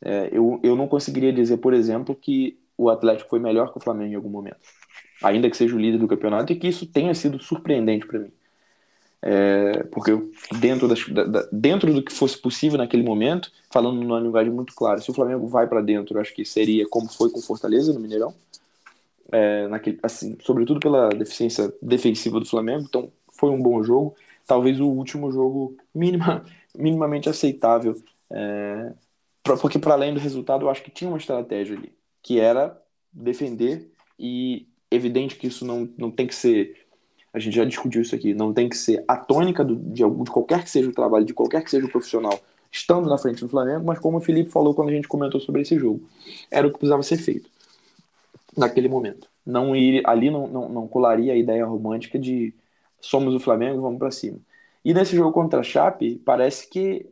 É, eu, eu não conseguiria dizer, por exemplo, que o Atlético foi melhor que o Flamengo em algum momento. Ainda que seja o líder do campeonato e que isso tenha sido surpreendente para mim. É, porque dentro, das, da, dentro do que fosse possível naquele momento, falando numa linguagem muito clara, se o Flamengo vai para dentro, acho que seria como foi com Fortaleza no Mineirão, é, naquele, assim, sobretudo pela deficiência defensiva do Flamengo. Então foi um bom jogo, talvez o último jogo minima, [LAUGHS] minimamente aceitável, é, pra, porque para além do resultado, eu acho que tinha uma estratégia ali, que era defender e evidente que isso não, não tem que ser a gente já discutiu isso aqui, não tem que ser a tônica do, de, de qualquer que seja o trabalho, de qualquer que seja o profissional, estando na frente do Flamengo, mas como o Felipe falou quando a gente comentou sobre esse jogo, era o que precisava ser feito naquele momento. Não ir ali não, não, não colaria a ideia romântica de somos o Flamengo, vamos para cima. E nesse jogo contra a Chape, parece que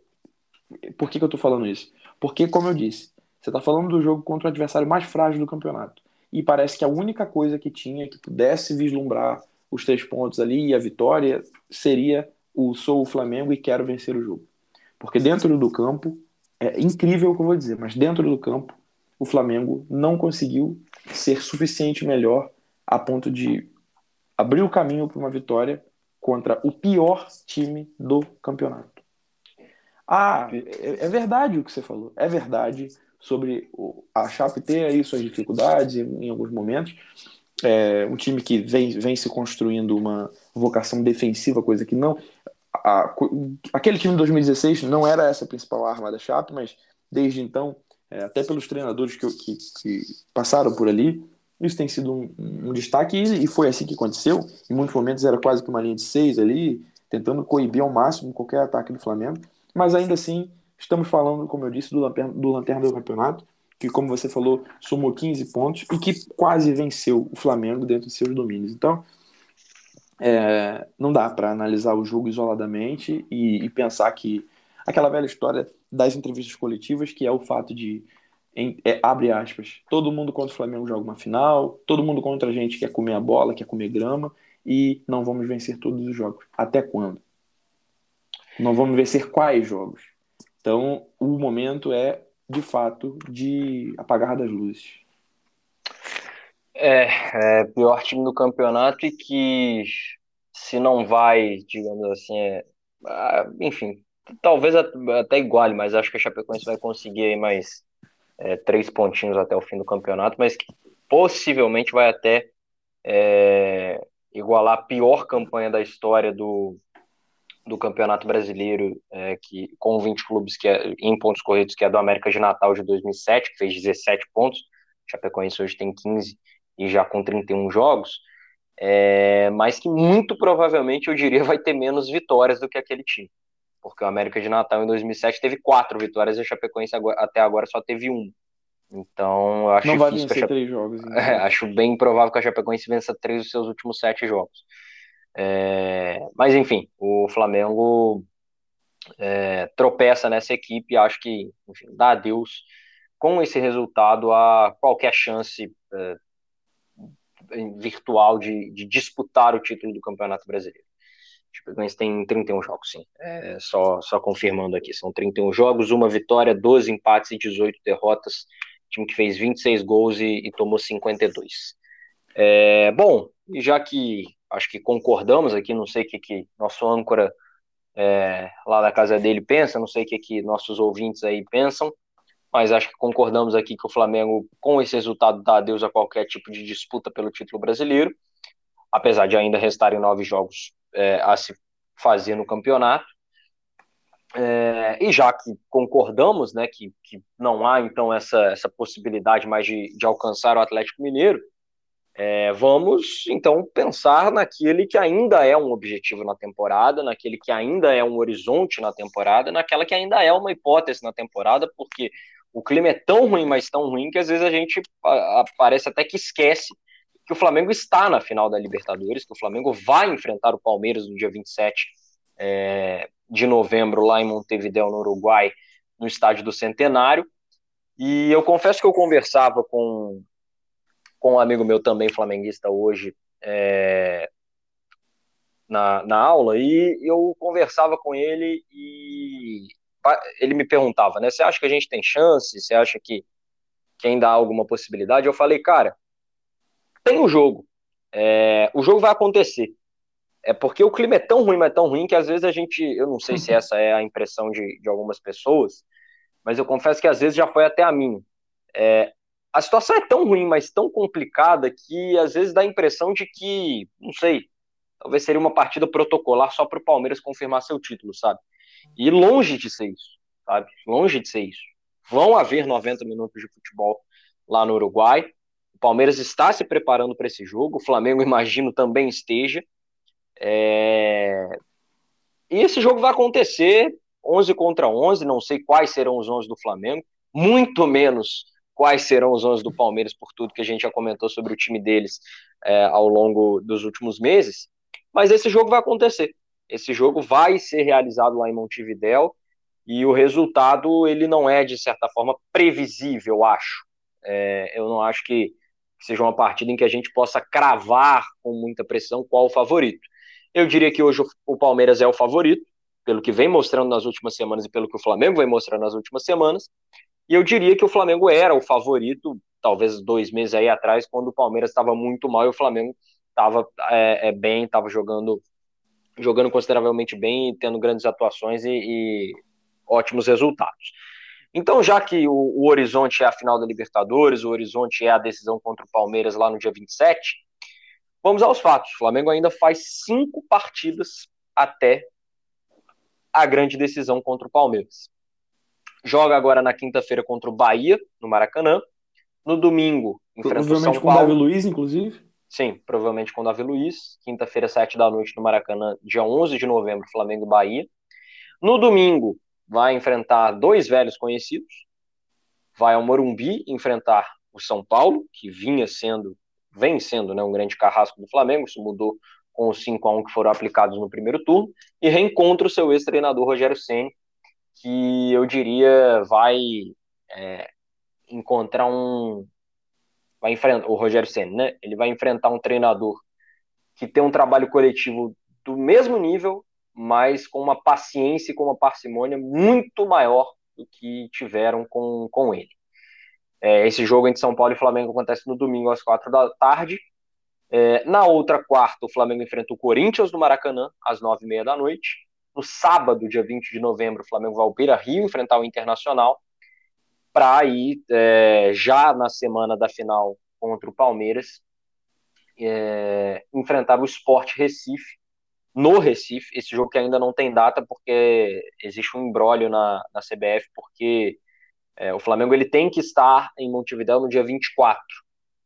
por que, que eu tô falando isso? Porque, como eu disse, você tá falando do jogo contra o adversário mais frágil do campeonato. E parece que a única coisa que tinha que pudesse vislumbrar os três pontos ali e a vitória seria o sou o Flamengo e quero vencer o jogo. Porque dentro do campo, é incrível o que eu vou dizer, mas dentro do campo, o Flamengo não conseguiu ser suficiente melhor a ponto de abrir o caminho para uma vitória contra o pior time do campeonato. Ah, é, é verdade o que você falou. É verdade sobre a Chape ter aí suas dificuldades em alguns momentos, é um time que vem, vem se construindo uma vocação defensiva, coisa que não. A, aquele time de 2016 não era essa a principal arma da Chape, mas desde então, é, até pelos treinadores que, que, que, passaram por ali, isso tem sido um, um destaque e, e, foi assim que aconteceu. Em muitos momentos era quase que uma linha de seis ali, tentando coibir ao máximo qualquer ataque do Flamengo, mas ainda assim, estamos falando, como eu disse, do lanterna do, lanterna do campeonato que, como você falou, somou 15 pontos e que quase venceu o Flamengo dentro de seus domínios. Então, é, não dá para analisar o jogo isoladamente e, e, pensar que aquela velha história das entrevistas coletivas, que é o fato de, em, é, abre aspas, todo mundo contra o Flamengo joga uma final, todo mundo contra a gente quer comer a bola, quer comer grama e não vamos vencer todos os jogos. Até quando? Não vamos vencer quais jogos? Então, o momento é de fato, de apagar das luzes.
É, é pior time do campeonato e que se não vai, digamos assim, é, ah, enfim, talvez até iguale, mas acho que a Chapecoense vai conseguir aí mais é, três pontinhos até o fim do campeonato, mas que possivelmente vai até é, igualar a pior campanha da história do, do Campeonato Brasileiro, é, que com 20 clubes que é, em pontos corridos, que é do América de Natal de 2007, que fez 17 pontos. Chapecoense hoje tem 15 e já com 31 jogos. É, mas que muito provavelmente eu diria [LAUGHS] vai ter menos vitórias do que aquele time. Porque o América de Natal em 2007 teve quatro vitórias e a Chapecoense agora, até agora só teve um. Então, eu acho
Não vai vencer Chape... três jogos. [LAUGHS]
Então. É, acho bem provável que a Chapecoense vença três dos seus últimos sete jogos. É, mas enfim, o Flamengo é, tropeça nessa equipe e acho que enfim, dá adeus com esse resultado a qualquer chance é, virtual de, de, disputar o título do Campeonato Brasileiro. Chapecoense tem 31 jogos, sim. É, só, só confirmando aqui, são 31 jogos, uma vitória, 12 empates e 18 derrotas. Time que fez 26 gols e, e tomou 52. É, bom, já que acho que concordamos aqui, não sei o que, que nosso âncora é, lá da casa dele pensa, não sei o que, que nossos ouvintes aí pensam, mas acho que concordamos aqui que o Flamengo, com esse resultado, dá adeus a qualquer tipo de disputa pelo título brasileiro, apesar de ainda restarem nove jogos é, a se fazer no campeonato. É, e já que concordamos né, que, que não há então essa, essa possibilidade mais de, de alcançar o Atlético Mineiro, é, vamos então pensar naquele que ainda é um objetivo na temporada, naquele que ainda é um horizonte na temporada, naquela que ainda é uma hipótese na temporada, porque o clima é tão ruim, mas tão ruim, que às vezes a gente parece até que esquece que o Flamengo está na final da Libertadores, que o Flamengo vai enfrentar o Palmeiras no dia 27 é, de novembro, lá em Montevideo, no Uruguai, no estádio do Centenário. E eu confesso que eu conversava com, com um amigo meu também flamenguista hoje é, na, na aula, e eu conversava com ele e ele me perguntava, né? Você acha que a gente tem chance? Você acha que, que ainda há alguma possibilidade? Eu falei, cara, tem o jogo. É, o jogo vai acontecer. É porque o clima é tão ruim, mas é tão ruim que às vezes a gente, eu não sei se essa é a impressão de, de algumas pessoas, mas eu confesso que às vezes já foi até a minha. É, a situação é tão ruim, mas tão complicada que às vezes dá a impressão de que, não sei, talvez seria uma partida protocolar só para o Palmeiras confirmar seu título, sabe? E longe de ser isso, sabe? Longe de ser isso. Vão haver 90 minutos de futebol lá no Uruguai. O Palmeiras está se preparando para esse jogo, o Flamengo, [LAUGHS] imagino, também esteja. É... E esse jogo vai acontecer 11 contra 11, não sei quais serão os 11 do Flamengo, muito menos quais serão os 11 do Palmeiras, por tudo que a gente já comentou sobre o time deles é, ao longo dos últimos meses. Mas esse jogo vai acontecer. Esse jogo vai ser realizado lá em Montevidéu e o resultado ele não é de certa forma previsível, acho. É, eu não acho que seja uma partida em que a gente possa cravar com muita pressão qual o favorito. Eu diria que hoje o Palmeiras é o favorito, pelo que vem mostrando nas últimas semanas e pelo que o Flamengo vem mostrando nas últimas semanas. E eu diria que o Flamengo era o favorito, talvez dois meses aí atrás, quando o Palmeiras estava muito mal e o Flamengo estava é, é, bem, estava jogando, jogando consideravelmente bem, tendo grandes atuações e, e ótimos resultados. Então, já que o, o, horizonte é a final da Libertadores, o horizonte é a decisão contra o Palmeiras lá no dia 27, vamos aos fatos. O Flamengo ainda faz cinco partidas até a grande decisão contra o Palmeiras. Joga agora na quinta-feira contra o Bahia, no Maracanã. No domingo, enfrenta o São Paulo. com o
Davi Luiz, inclusive?
Sim, provavelmente com o Davi Luiz. Quinta-feira, sete da noite, no Maracanã, dia 11 de novembro, Flamengo e Bahia. No domingo, vai enfrentar dois velhos conhecidos, vai ao Morumbi enfrentar o São Paulo, que vinha sendo, vem sendo né, um grande carrasco do Flamengo, isso mudou com os 5 a 1 que foram aplicados no primeiro turno, e reencontra o seu ex-treinador Rogério Ceni, que eu diria vai é, encontrar um vai enfrentar o Rogério Ceni, né? Ele vai enfrentar um treinador que tem um trabalho coletivo do mesmo nível mas com uma paciência e com uma parcimônia muito maior do que tiveram com, com ele. É, esse jogo entre São Paulo e Flamengo acontece no domingo às quatro da tarde. É, na outra quarta, o Flamengo enfrenta o Corinthians no Maracanã, às nove e meia da noite. No sábado, dia 20 de novembro, o Flamengo vai ao Beira Rio enfrentar o Internacional, para ir é, já na semana da final contra o Palmeiras, é, enfrentar o Sport Recife, no Recife, esse jogo que ainda não tem data, porque existe um embrólio na, na CBF, porque é, o Flamengo ele tem que estar em Montevideo no dia 24,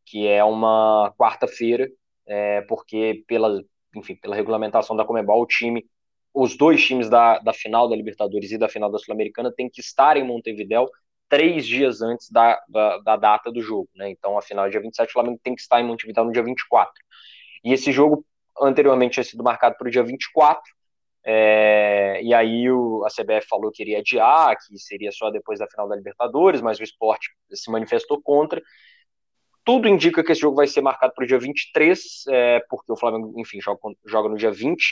que é uma quarta-feira, é, porque pela, enfim, pela regulamentação da Comebol, o time, os dois times da, da final da Libertadores e da final da Sul-Americana têm que estar em Montevideo três dias antes da, da, da, data do jogo, né? Então, a final é dia 27, o Flamengo tem que estar em Montevideo no dia 24. E esse jogo anteriormente tinha sido marcado para o dia 24, é, e aí o, a CBF falou que iria adiar, que seria só depois da final da Libertadores, mas o esporte se manifestou contra. Tudo indica que esse jogo vai ser marcado para o dia 23, é, porque o Flamengo, enfim, joga, joga no dia 20,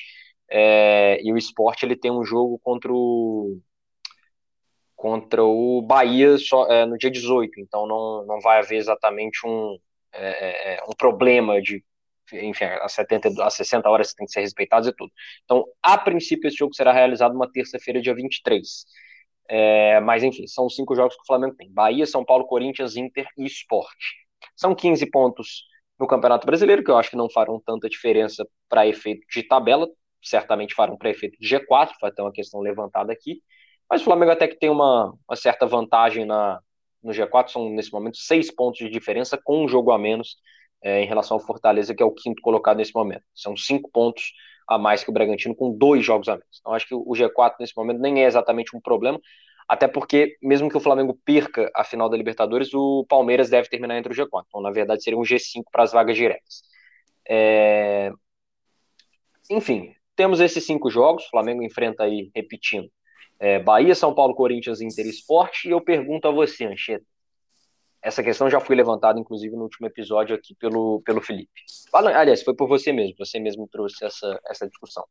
É, e o esporte ele tem um jogo contra o contra o Bahia só, é, no dia 18, então não, não vai haver exatamente um, é, é, é um problema de enfim, as 70, as 60 horas tem que ser respeitadas e tudo. Então, a princípio, esse jogo será realizado uma terça-feira, dia 23. É, mas, enfim, são cinco jogos que o Flamengo tem: Bahia, São Paulo, Corinthians, Inter e Esporte. São 15 pontos no Campeonato Brasileiro, que eu acho que não farão tanta diferença para efeito de tabela, certamente farão para efeito de G4, vai ter uma questão levantada aqui. Mas o Flamengo até que tem uma, uma certa vantagem na, no G4, são nesse momento seis pontos de diferença, com um jogo a menos é, em relação ao Fortaleza, que é o quinto colocado nesse momento. São cinco pontos a mais que o Bragantino, com dois jogos a menos. Então, acho que o G4 nesse momento nem é exatamente um problema, até porque, mesmo que o Flamengo perca a final da Libertadores, o Palmeiras deve terminar entre o G4. Então, na verdade, seria um G5 para as vagas diretas. É... Enfim, temos esses cinco jogos. O Flamengo enfrenta aí, repetindo, é, Bahia, São Paulo, Corinthians, Inter Esporte. E eu pergunto a você, Ancheta, essa questão já foi levantada, inclusive, no último episódio aqui pelo, pelo Felipe. Aliás, foi por você mesmo, você mesmo trouxe essa, essa discussão.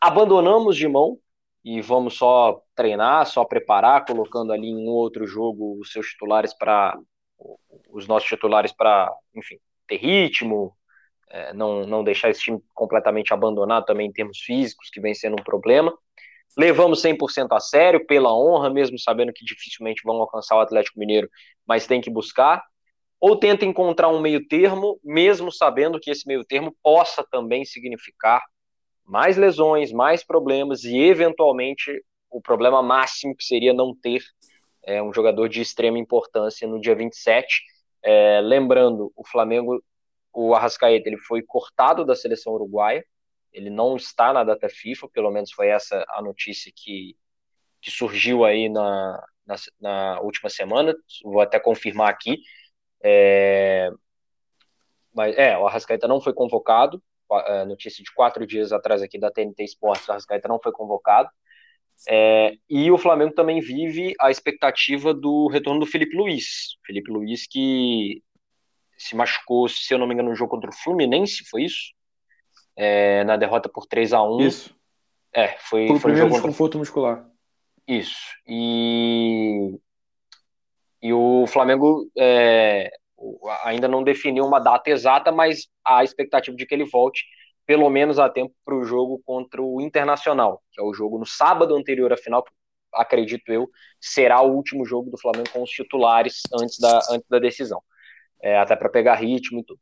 Abandonamos de mão e vamos só treinar, só preparar, colocando ali em um outro jogo os seus titulares para. os nossos titulares para, enfim, ter ritmo, é, não, não deixar esse time completamente abandonado também em termos físicos, que vem sendo um problema levamos 100% a sério, pela honra, mesmo sabendo que dificilmente vão alcançar o Atlético Mineiro, mas tem que buscar, ou tenta encontrar um meio termo, mesmo sabendo que esse meio termo possa também significar mais lesões, mais problemas e, eventualmente, o problema máximo que seria não ter é, um jogador de extrema importância no dia 27. É, lembrando, o Flamengo, o Arrascaeta, ele foi cortado da seleção uruguaia, ele não está na data FIFA, pelo menos foi essa a notícia que, que surgiu aí na, na, na última semana, vou até confirmar aqui. É, mas é, o Arrascaeta não foi convocado, a notícia de quatro dias atrás aqui da TNT Sports, o Arrascaeta não foi convocado. É, e o Flamengo também vive a expectativa do retorno do Felipe Luiz. Felipe Luiz que se machucou, se eu não me engano, no jogo contra o Fluminense, foi isso? é, na derrota por 3 a 1
Isso.
É, foi, foi
primeiro um desconforto muscular.
Isso. E, e o Flamengo é, ainda não definiu uma data exata, mas há a expectativa de que ele volte pelo menos a tempo para o jogo contra o Internacional, que é o jogo no sábado anterior à final, acredito eu, será o último jogo do Flamengo com os titulares antes da, antes da decisão. É, até para pegar ritmo e tudo.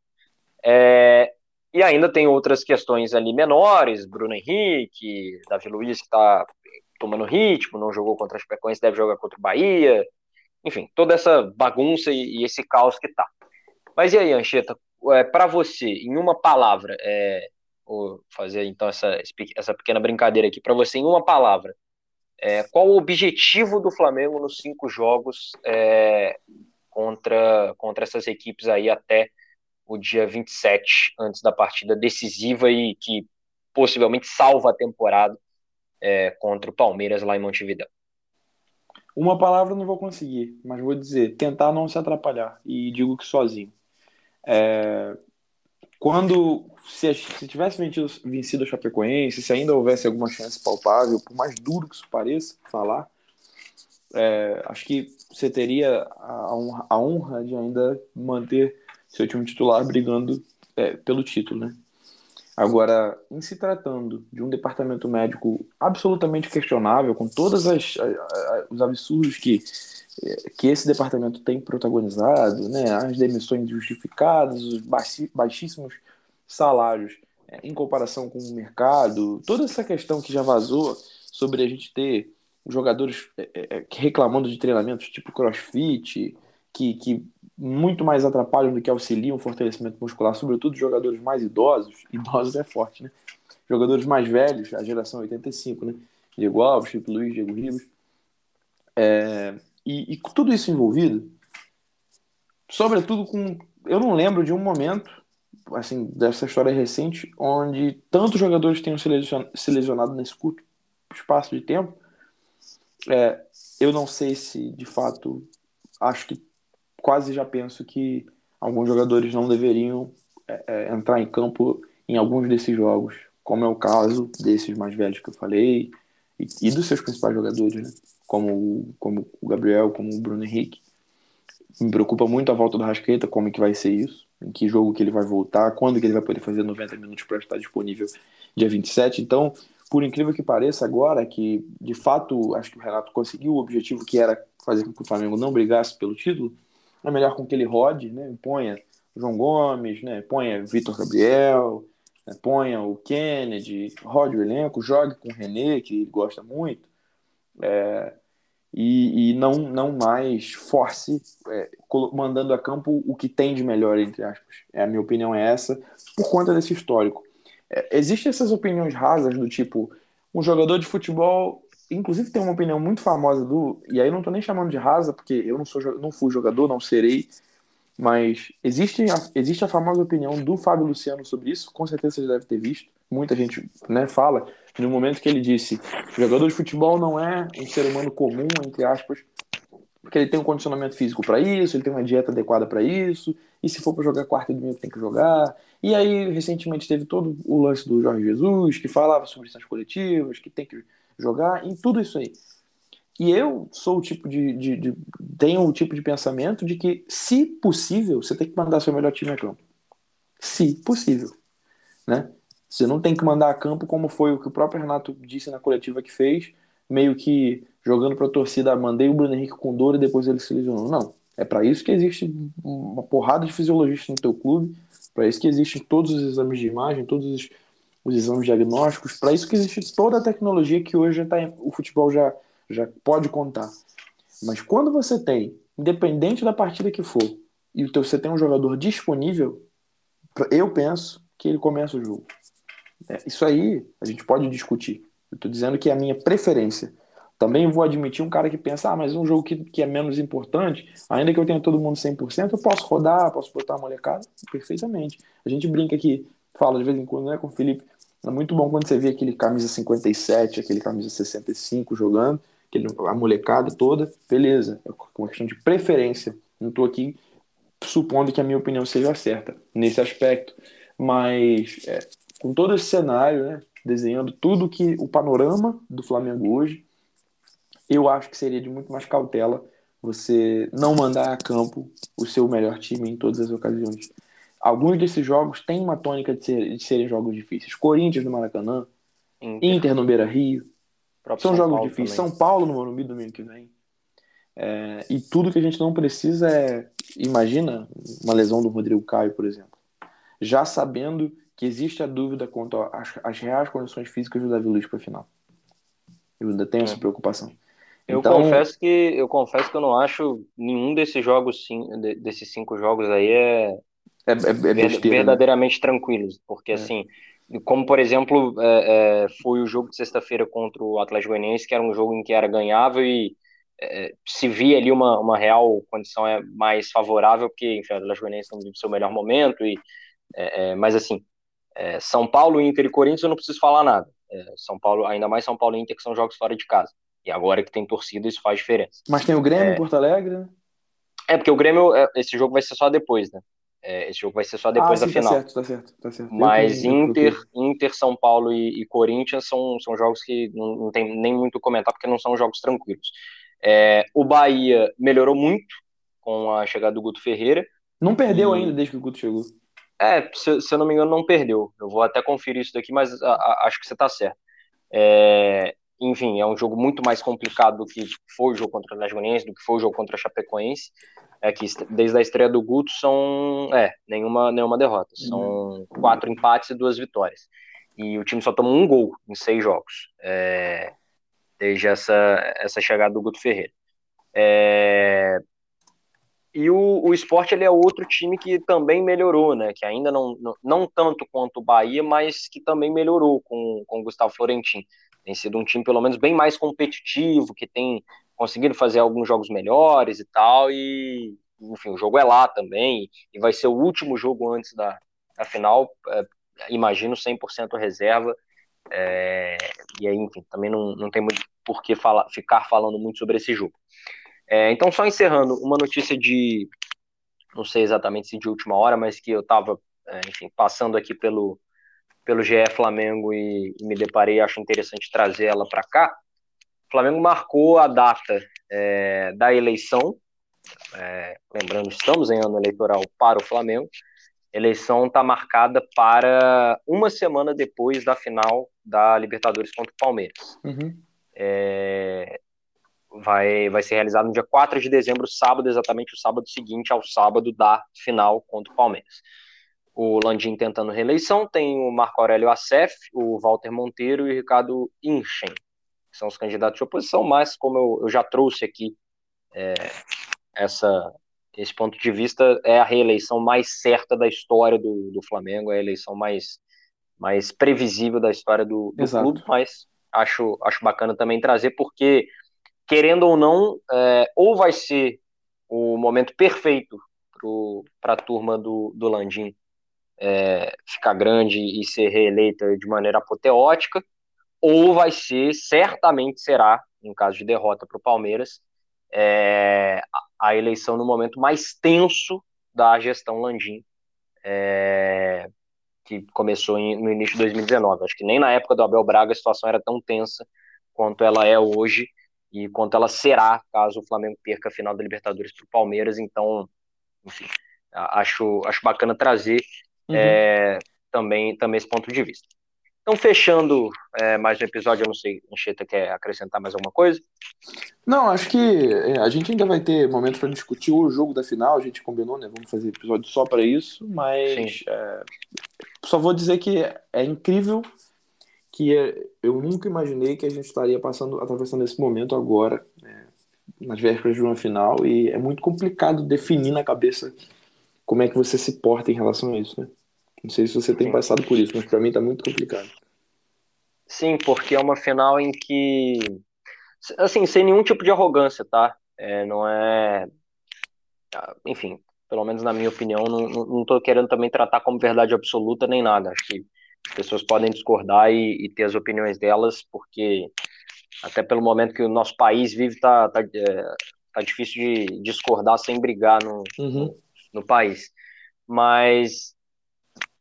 É, e ainda tem outras questões ali menores, Bruno Henrique, Davi Luiz que está tomando ritmo, não jogou contra a Chapecoense, deve jogar contra o Bahia, enfim, toda essa bagunça e, e esse caos que tá. Mas e aí, Ancheta, é, para você, em uma palavra, é, vou fazer então essa, essa pequena brincadeira aqui, para você, em uma palavra, é, qual o objetivo do Flamengo nos cinco jogos é, contra, contra essas equipes aí até o dia 27, antes da partida decisiva e que possivelmente salva a temporada é, contra o Palmeiras lá em Montevideo.
Uma palavra não vou conseguir, mas vou dizer: tentar não se atrapalhar. E digo que sozinho. É, quando se, se tivesse vencido, vencido a Chapecoense, se ainda houvesse alguma chance palpável, por mais duro que isso pareça falar, é, acho que você teria a honra, a honra de ainda manter seu time titular brigando é, pelo título, né? Agora, em se tratando de um departamento médico absolutamente questionável, com todos os absurdos que, que esse departamento tem protagonizado, né, as demissões justificadas, os baixíssimos salários é, em comparação com o mercado, toda essa questão que já vazou sobre a gente ter jogadores é, é, reclamando de treinamentos tipo crossfit, que, que muito mais atrapalham do que auxiliam o fortalecimento muscular, sobretudo jogadores mais idosos. [LAUGHS] Idosos é forte, né? Jogadores mais velhos, a geração 85, né? Diego Alves, Chico Luiz, Diego Ribas. É, e, e tudo isso envolvido, sobretudo com. Eu não lembro de um momento, assim, dessa história recente, onde tantos jogadores tenham se lesionado nesse curto espaço de tempo. É, eu não sei se, de fato, acho que quase já penso que alguns jogadores não deveriam é, é, entrar em campo em alguns desses jogos como é o caso desses mais velhos que eu falei e, e dos seus principais jogadores, né? Como, como o Gabriel, como o Bruno Henrique. Me preocupa muito a volta do Rasqueta, como é que vai ser isso, em que jogo que ele vai voltar, quando que ele vai poder fazer 90 minutos para estar disponível dia 27. Então, por incrível que pareça, agora que de fato acho que o Renato conseguiu o objetivo que era fazer com que o Flamengo não brigasse pelo título, é melhor com que ele rode, né? Ponha João Gomes, né? Ponha Vitor Gabriel, né? ponha o Kennedy, rode o elenco, jogue com o René, que ele gosta muito, é, e, e, não, não mais force, é, mandando a campo o que tem de melhor, entre aspas. É, a minha opinião é essa, por conta desse histórico. É, existem essas opiniões rasas do tipo, um jogador de futebol, inclusive tem uma opinião muito famosa do, e aí não tô nem chamando de rasa, porque eu não, sou, não fui jogador, não serei, mas existe a, existe a famosa opinião do Fábio Luciano sobre isso, com certeza você já deve ter visto, muita gente né, fala, no momento que ele disse, jogador de futebol não é um ser humano comum, entre aspas, porque ele tem um condicionamento físico para isso, ele tem uma dieta adequada para isso, e se for para jogar quarta e domingo tem que jogar. E aí, recentemente, teve todo o lance do Jorge Jesus, que falava sobre essas coletivas, que tem que jogar, em tudo isso aí. E eu sou o tipo de, de, de, tenho o tipo de pensamento de que, se possível, você tem que mandar seu melhor time a campo. Se possível. Né? Você não tem que mandar a campo como foi o que o próprio Renato disse na coletiva que fez, meio que jogando para a torcida, mandei o Bruno Henrique com dor e depois ele se lesionou. Não. É para isso que existe uma porrada de fisiologistas no teu clube, para isso que existem todos os exames de imagem, todos os, os exames diagnósticos, para isso que existe toda a tecnologia que hoje tá, o futebol já, já pode contar. Mas quando você tem, independente da partida que for, e você tem um jogador disponível, eu penso que ele começa o jogo. É, isso aí a gente pode discutir. Eu estou dizendo que é a minha preferência. Também vou admitir um cara que pensa, ah, mas um jogo que, que é menos importante, ainda que eu tenha todo mundo 100%, eu posso rodar, posso botar a molecada perfeitamente. A gente brinca aqui, fala de vez em quando, né, com o Felipe, é muito bom quando você vê aquele camisa 57, aquele camisa 65 jogando, aquele, a molecada toda, beleza, é uma questão de preferência. Não estou aqui supondo que a minha opinião seja certa nesse aspecto, mas é, com todo esse cenário, né, desenhando tudo que o panorama do Flamengo hoje, eu acho que seria de muito mais cautela você não mandar a campo o seu melhor time em todas as ocasiões. Alguns desses jogos têm uma tônica de, ser, de serem jogos difíceis. Corinthians no Maracanã, Inter, Inter no Beira Rio. São São jogos Paulo difíceis. Também. São Paulo no Morumbi domingo que vem. É, e tudo que a gente não precisa é. Imagina uma lesão do Rodrigo Caio, por exemplo. Já sabendo que existe a dúvida quanto às, reais condições físicas do Davi Luiz para a final. Eu ainda tenho é. essa preocupação.
Eu então... confesso que eu confesso que eu não acho nenhum desses jogos desses cinco jogos aí é, é, é, é besteira, né? verdadeiramente né? tranquilos, porque é. assim, como por exemplo é, é, foi o jogo de sexta-feira contra o Atlético Goianiense, que era um jogo em que era ganhável e se via ali uma, uma real condição é mais favorável, porque enfim, o Atlético Goianiense não vive seu melhor momento e mas assim São Paulo, Inter e Corinthians eu não preciso falar nada. São Paulo, ainda mais São Paulo e Inter que são jogos fora de casa. E agora que tem torcida, isso faz diferença.
Mas tem o Grêmio é... em Porto Alegre, né?
É, porque o Grêmio, é, esse jogo vai ser só depois, né? É, esse jogo vai ser só depois
ah,
da
sim,
final.
Tá certo, tá certo, tá certo.
Mas Inter, Inter, São Paulo e, e, Corinthians são, são jogos que não, não tem nem muito comentar, porque não são jogos tranquilos. É, o Bahia melhorou muito com a chegada do Guto Ferreira.
Não perdeu e... ainda desde que o Guto chegou.
É, se, se, eu não me engano, não perdeu. Eu vou até conferir isso daqui, mas a, a, acho que você está certo. É, enfim, é um jogo muito mais complicado do que foi o jogo contra o Atlético Goianiense, do que foi o jogo contra a Chapecoense. É que desde a estreia do Guto são é, nenhuma, nenhuma derrota. São uhum. quatro empates e duas vitórias. E o time só tomou um gol em seis jogos, é, desde essa, essa chegada do Guto Ferreira. É, e o, o esporte ele é outro time que também melhorou, né? Que ainda não, não, não tanto quanto o Bahia, mas que também melhorou com, com o Gustavo Florentin. Tem sido um time, pelo menos, bem mais competitivo, que tem conseguido fazer alguns jogos melhores e tal. E, enfim, o jogo é lá também. E vai ser o último jogo antes da, da final. É, imagino 100% reserva. É, e aí, enfim, também não, não tem muito por que falar, ficar falando muito sobre esse jogo. É, então, só encerrando, uma notícia de. Não sei exatamente se de última hora, mas que eu estava, é, enfim, passando aqui pelo, pelo GE Flamengo e, e me deparei, acho interessante trazer ela para cá. O Flamengo marcou a data é, da eleição, é, lembrando, estamos em ano eleitoral para o Flamengo, a eleição está marcada para uma semana depois da final da Libertadores contra o Palmeiras.
Uhum.
É, vai, vai ser realizado no dia 4 de dezembro, sábado, exatamente o sábado seguinte ao sábado da final contra o Palmeiras. O Landim tentando reeleição, tem o Marco Aurélio Acef, o Walter Monteiro e o Ricardo Inchen, que são os candidatos de oposição, mas como eu, eu já trouxe aqui é, essa, esse ponto de vista, é a reeleição mais certa da história do, do Flamengo, é a eleição mais, mais previsível da história do, do clube, mas acho, acho bacana também trazer, porque, querendo ou não, é, ou vai ser o momento perfeito para a turma do, do Landim é, ficar grande e ser reeleita de maneira apoteótica, ou vai ser, certamente será, em caso de derrota para o Palmeiras, é, a eleição no momento mais tenso da gestão Landim, é, que começou em, no início de 2019. Acho que nem na época do Abel Braga a situação era tão tensa quanto ela é hoje e quanto ela será caso o Flamengo perca a final da Libertadores para o Palmeiras. Então, enfim, acho, acho bacana trazer uhum. é, também, também esse ponto de vista. Então, fechando é, mais um episódio, eu não sei, Ancheta quer acrescentar mais alguma coisa?
Não, acho que é, a gente ainda vai ter momentos para discutir o jogo da final, a gente combinou, né? Vamos fazer episódio só para isso, mas é, só vou dizer que é incrível que eu nunca imaginei que a gente estaria passando, atravessando esse momento agora, né, nas vésperas de uma final, e é muito complicado definir na cabeça como é que você se porta em relação a isso, né? Não sei se você tem passado por isso, mas para mim tá muito complicado.
Sim, porque é uma final em que, assim, sem nenhum tipo de arrogância, tá? É, não é, ah, enfim, pelo menos na minha opinião, não, não tô querendo também tratar como verdade absoluta nem nada. Acho que as pessoas podem discordar e, e ter as opiniões delas, porque até pelo momento que o nosso país vive, tá, tá, é, tá difícil de discordar sem brigar no, uhum. no, no país. Mas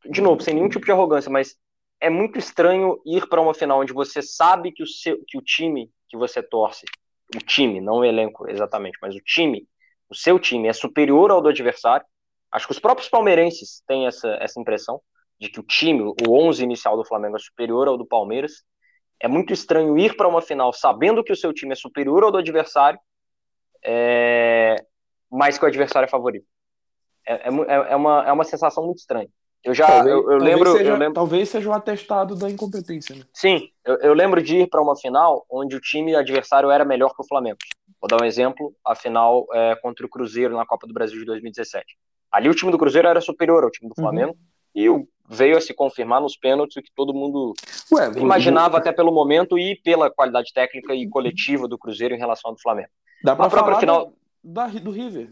de novo, sem nenhum tipo de arrogância, mas é muito estranho ir para uma final onde você sabe que o, seu, que o time que você torce, o time, não o elenco exatamente, mas o time, o seu time é superior ao do adversário. Acho que os próprios palmeirenses têm essa, essa impressão de que o time, o 11 inicial do Flamengo é superior ao do Palmeiras. É muito estranho ir para uma final sabendo que o seu time é superior ao do adversário, é... mas que o adversário é favorito. É, é, é, uma, é uma sensação muito estranha. Eu já talvez, eu, eu lembro,
seja,
eu lembro.
Talvez seja o um atestado da incompetência. Né?
Sim, eu, eu lembro de ir para uma final onde o time adversário era melhor que o Flamengo. Vou dar um exemplo: a final é, contra o Cruzeiro na Copa do Brasil de 2017. Ali o time do Cruzeiro era superior ao time do uhum. Flamengo uhum. e veio a se confirmar nos pênaltis o que todo mundo Ué, imaginava vou... até pelo momento e pela qualidade técnica e coletiva do Cruzeiro em relação ao do Flamengo.
Dá para falar final... da, do River.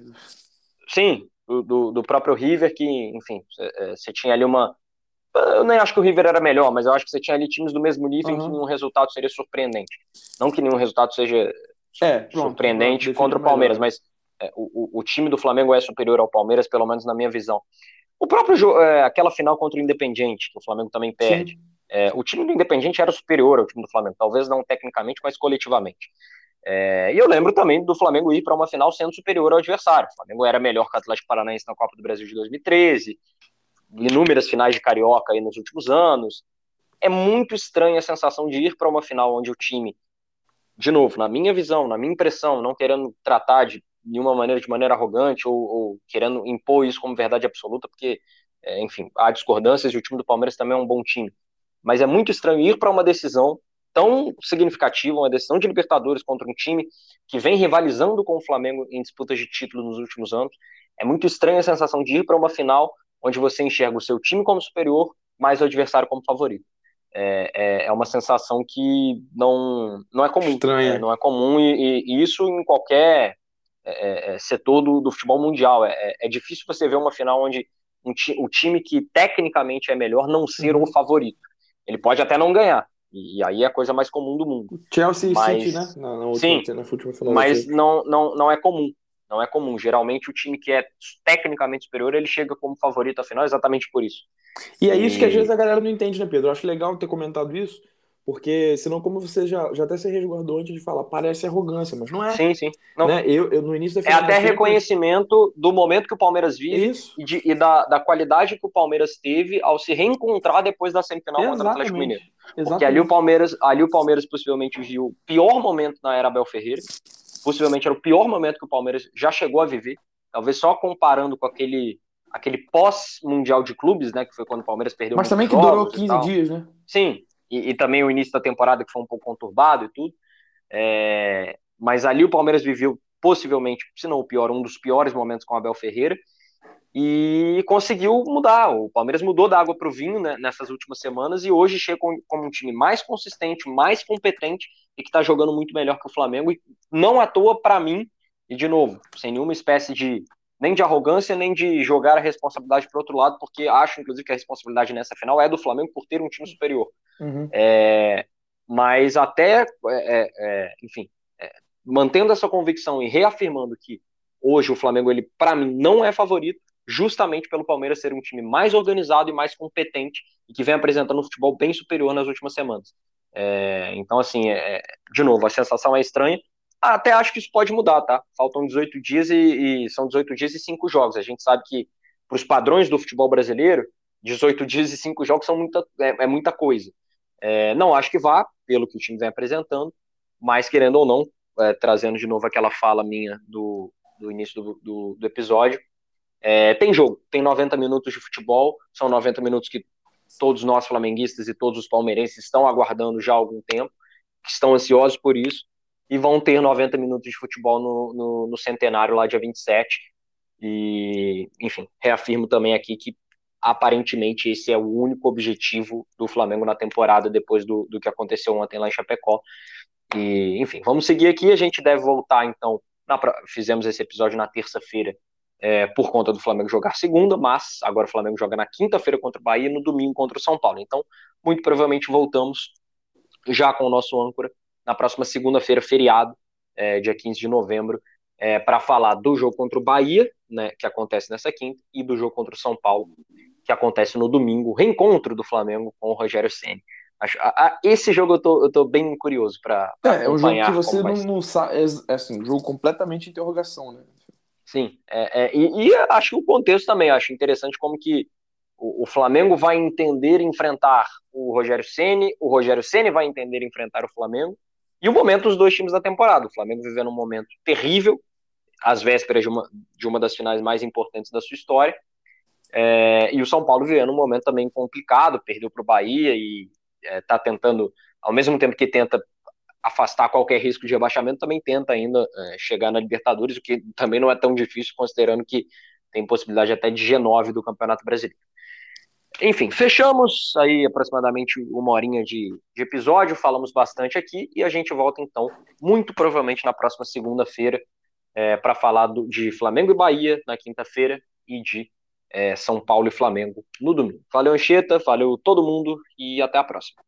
Sim, do, do, próprio River, que, enfim, você tinha ali uma. Eu nem acho que o River era melhor, mas eu acho que você tinha ali times do mesmo nível uhum. em que nenhum resultado seria surpreendente. Não que nenhum resultado seja é, pronto, surpreendente pronto, contra o Palmeiras, mas é, o, o, time do Flamengo é superior ao Palmeiras, pelo menos na minha visão. O próprio jogo, é, aquela final contra o Independiente, que o Flamengo também perde. É, o time do Independiente era superior ao time do Flamengo, talvez não tecnicamente, mas coletivamente. É, e eu lembro também do Flamengo ir para uma final sendo superior ao adversário. O Flamengo era melhor que o Atlético Paranaense na Copa do Brasil de 2013, inúmeras finais de Carioca aí nos últimos anos. É muito estranha a sensação de ir para uma final onde o time, de novo, na minha visão, na minha impressão, não querendo tratar de nenhuma maneira, de maneira arrogante ou, ou querendo impor isso como verdade absoluta, porque, é, enfim, há discordâncias e o time do Palmeiras também é um bom time. Mas é muito estranho ir para uma decisão tão significativa, uma decisão de Libertadores contra um time que vem rivalizando com o Flamengo em disputas de título nos últimos anos. É muito estranha a sensação de ir para uma final onde você enxerga o seu time como superior, mas o adversário como favorito. É, é, é uma sensação que não, não é comum. Estranha. É, não é comum e, e, isso em qualquer é, é, setor do, do, futebol mundial. É, é, difícil você ver uma final onde um ti, o time que tecnicamente é melhor não ser uhum. o favorito. Ele pode até não ganhar, e, aí é a coisa mais comum do mundo.
Chelsea e
mas,
City, né?
Na, na última, sim, na última final mas não, não, não é comum. Não é comum. Geralmente o time que é tecnicamente superior, ele chega como favorito à final exatamente por isso.
E é isso e... que às vezes a galera não entende, né, Pedro? Eu acho legal ter comentado isso, porque senão, como você já, já até se resguardou antes de falar, parece arrogância, mas não é.
Sim, sim. Não.
Né? Eu, eu, no início
da É até reconhecimento do momento que o Palmeiras vive isso. e, de, e da, da qualidade que o Palmeiras teve ao se reencontrar depois da semifinal
Exatamente. contra o
Atlético Mineiro. Exatamente. Porque ali o Palmeiras, ali o Palmeiras possivelmente viu o pior momento na era Abel Ferreira, possivelmente era o pior momento que o Palmeiras já chegou a viver, talvez só comparando com aquele aquele pós-mundial de clubes, né, que foi quando o Palmeiras perdeu
Mas também que durou 15 dias, né?
Sim, e, e, também o início da temporada que foi um pouco conturbado e tudo. É, mas ali o Palmeiras viveu possivelmente, se não o pior, um dos piores momentos com o Abel Ferreira e conseguiu mudar. O Palmeiras mudou da água para o vinho né, nessas últimas semanas e hoje chega como um time mais consistente, mais competente e que está jogando muito melhor que o Flamengo. E não à toa, para mim, e de novo, sem nenhuma espécie de nem de arrogância, nem de jogar a responsabilidade para outro lado, porque acho, inclusive, que a responsabilidade nessa final é do Flamengo por ter um time superior. Uhum. É, mas até, é, é, é enfim, é, mantendo essa convicção e reafirmando que hoje o Flamengo, ele para mim, não é favorito, justamente pelo Palmeiras ser um time mais organizado e mais competente e que vem apresentando um futebol bem superior nas últimas semanas. É, então, assim, de novo, a sensação é estranha, até acho que isso pode mudar, tá? Faltam 18 dias e, e são 18 dias e 5 jogos. A gente sabe que, para os padrões do futebol brasileiro, 18 dias e 5 jogos são muita, é, é muita coisa. É, não acho que vá, pelo que o time vem apresentando, mas querendo ou não, é, trazendo de novo aquela fala minha do, do início do, do, do episódio, é, tem jogo, tem 90 minutos de futebol, são 90 minutos que todos nós flamenguistas e todos os palmeirenses estão aguardando já há algum tempo, que estão ansiosos por isso e vão ter 90 minutos de futebol no, no, no centenário lá dia 27. E, enfim, reafirmo também aqui que aparentemente esse é o único objetivo do Flamengo na temporada depois do, do que aconteceu ontem lá em Chapecó. E, enfim, vamos seguir aqui. A gente deve voltar então. Na, fizemos esse episódio na terça-feira é, por conta do Flamengo jogar segunda, mas agora o Flamengo joga na quinta-feira contra o Bahia e no domingo contra o São Paulo. Então, muito provavelmente voltamos já com o nosso âncora na próxima segunda-feira, feriado, é, dia 15 de novembro, é, para falar do jogo contra o Bahia, né, que acontece nessa quinta, e do jogo contra o São Paulo, que acontece no domingo, reencontro do Flamengo com o Rogério Ceni. esse jogo eu tô, eu tô bem curioso para
é, é um jogo que você não, não sabe, é, é assim, um jogo completamente interrogação, né?
Sim, é, é, e, e, acho que o contexto também, acho interessante como que o, o Flamengo vai entender enfrentar o Rogério Ceni, o Rogério Ceni vai entender enfrentar o Flamengo, e o momento dos dois times da temporada. O Flamengo vivendo um momento terrível, às vésperas de uma, de uma das finais mais importantes da sua história. É, e o São Paulo vivendo um momento também complicado, perdeu para o Bahia e está é, tentando, ao mesmo tempo que tenta afastar qualquer risco de rebaixamento, também tenta ainda é, chegar na Libertadores, o que também não é tão difícil, considerando que tem possibilidade até de G9 do Campeonato Brasileiro. Enfim, fechamos aí aproximadamente uma horinha de, de episódio, falamos bastante aqui e a gente volta então, muito provavelmente na próxima segunda-feira, é, para falar do, de Flamengo e Bahia na quinta-feira e de é, São Paulo e Flamengo no domingo. Valeu, Anchieta, valeu todo mundo e até a próxima.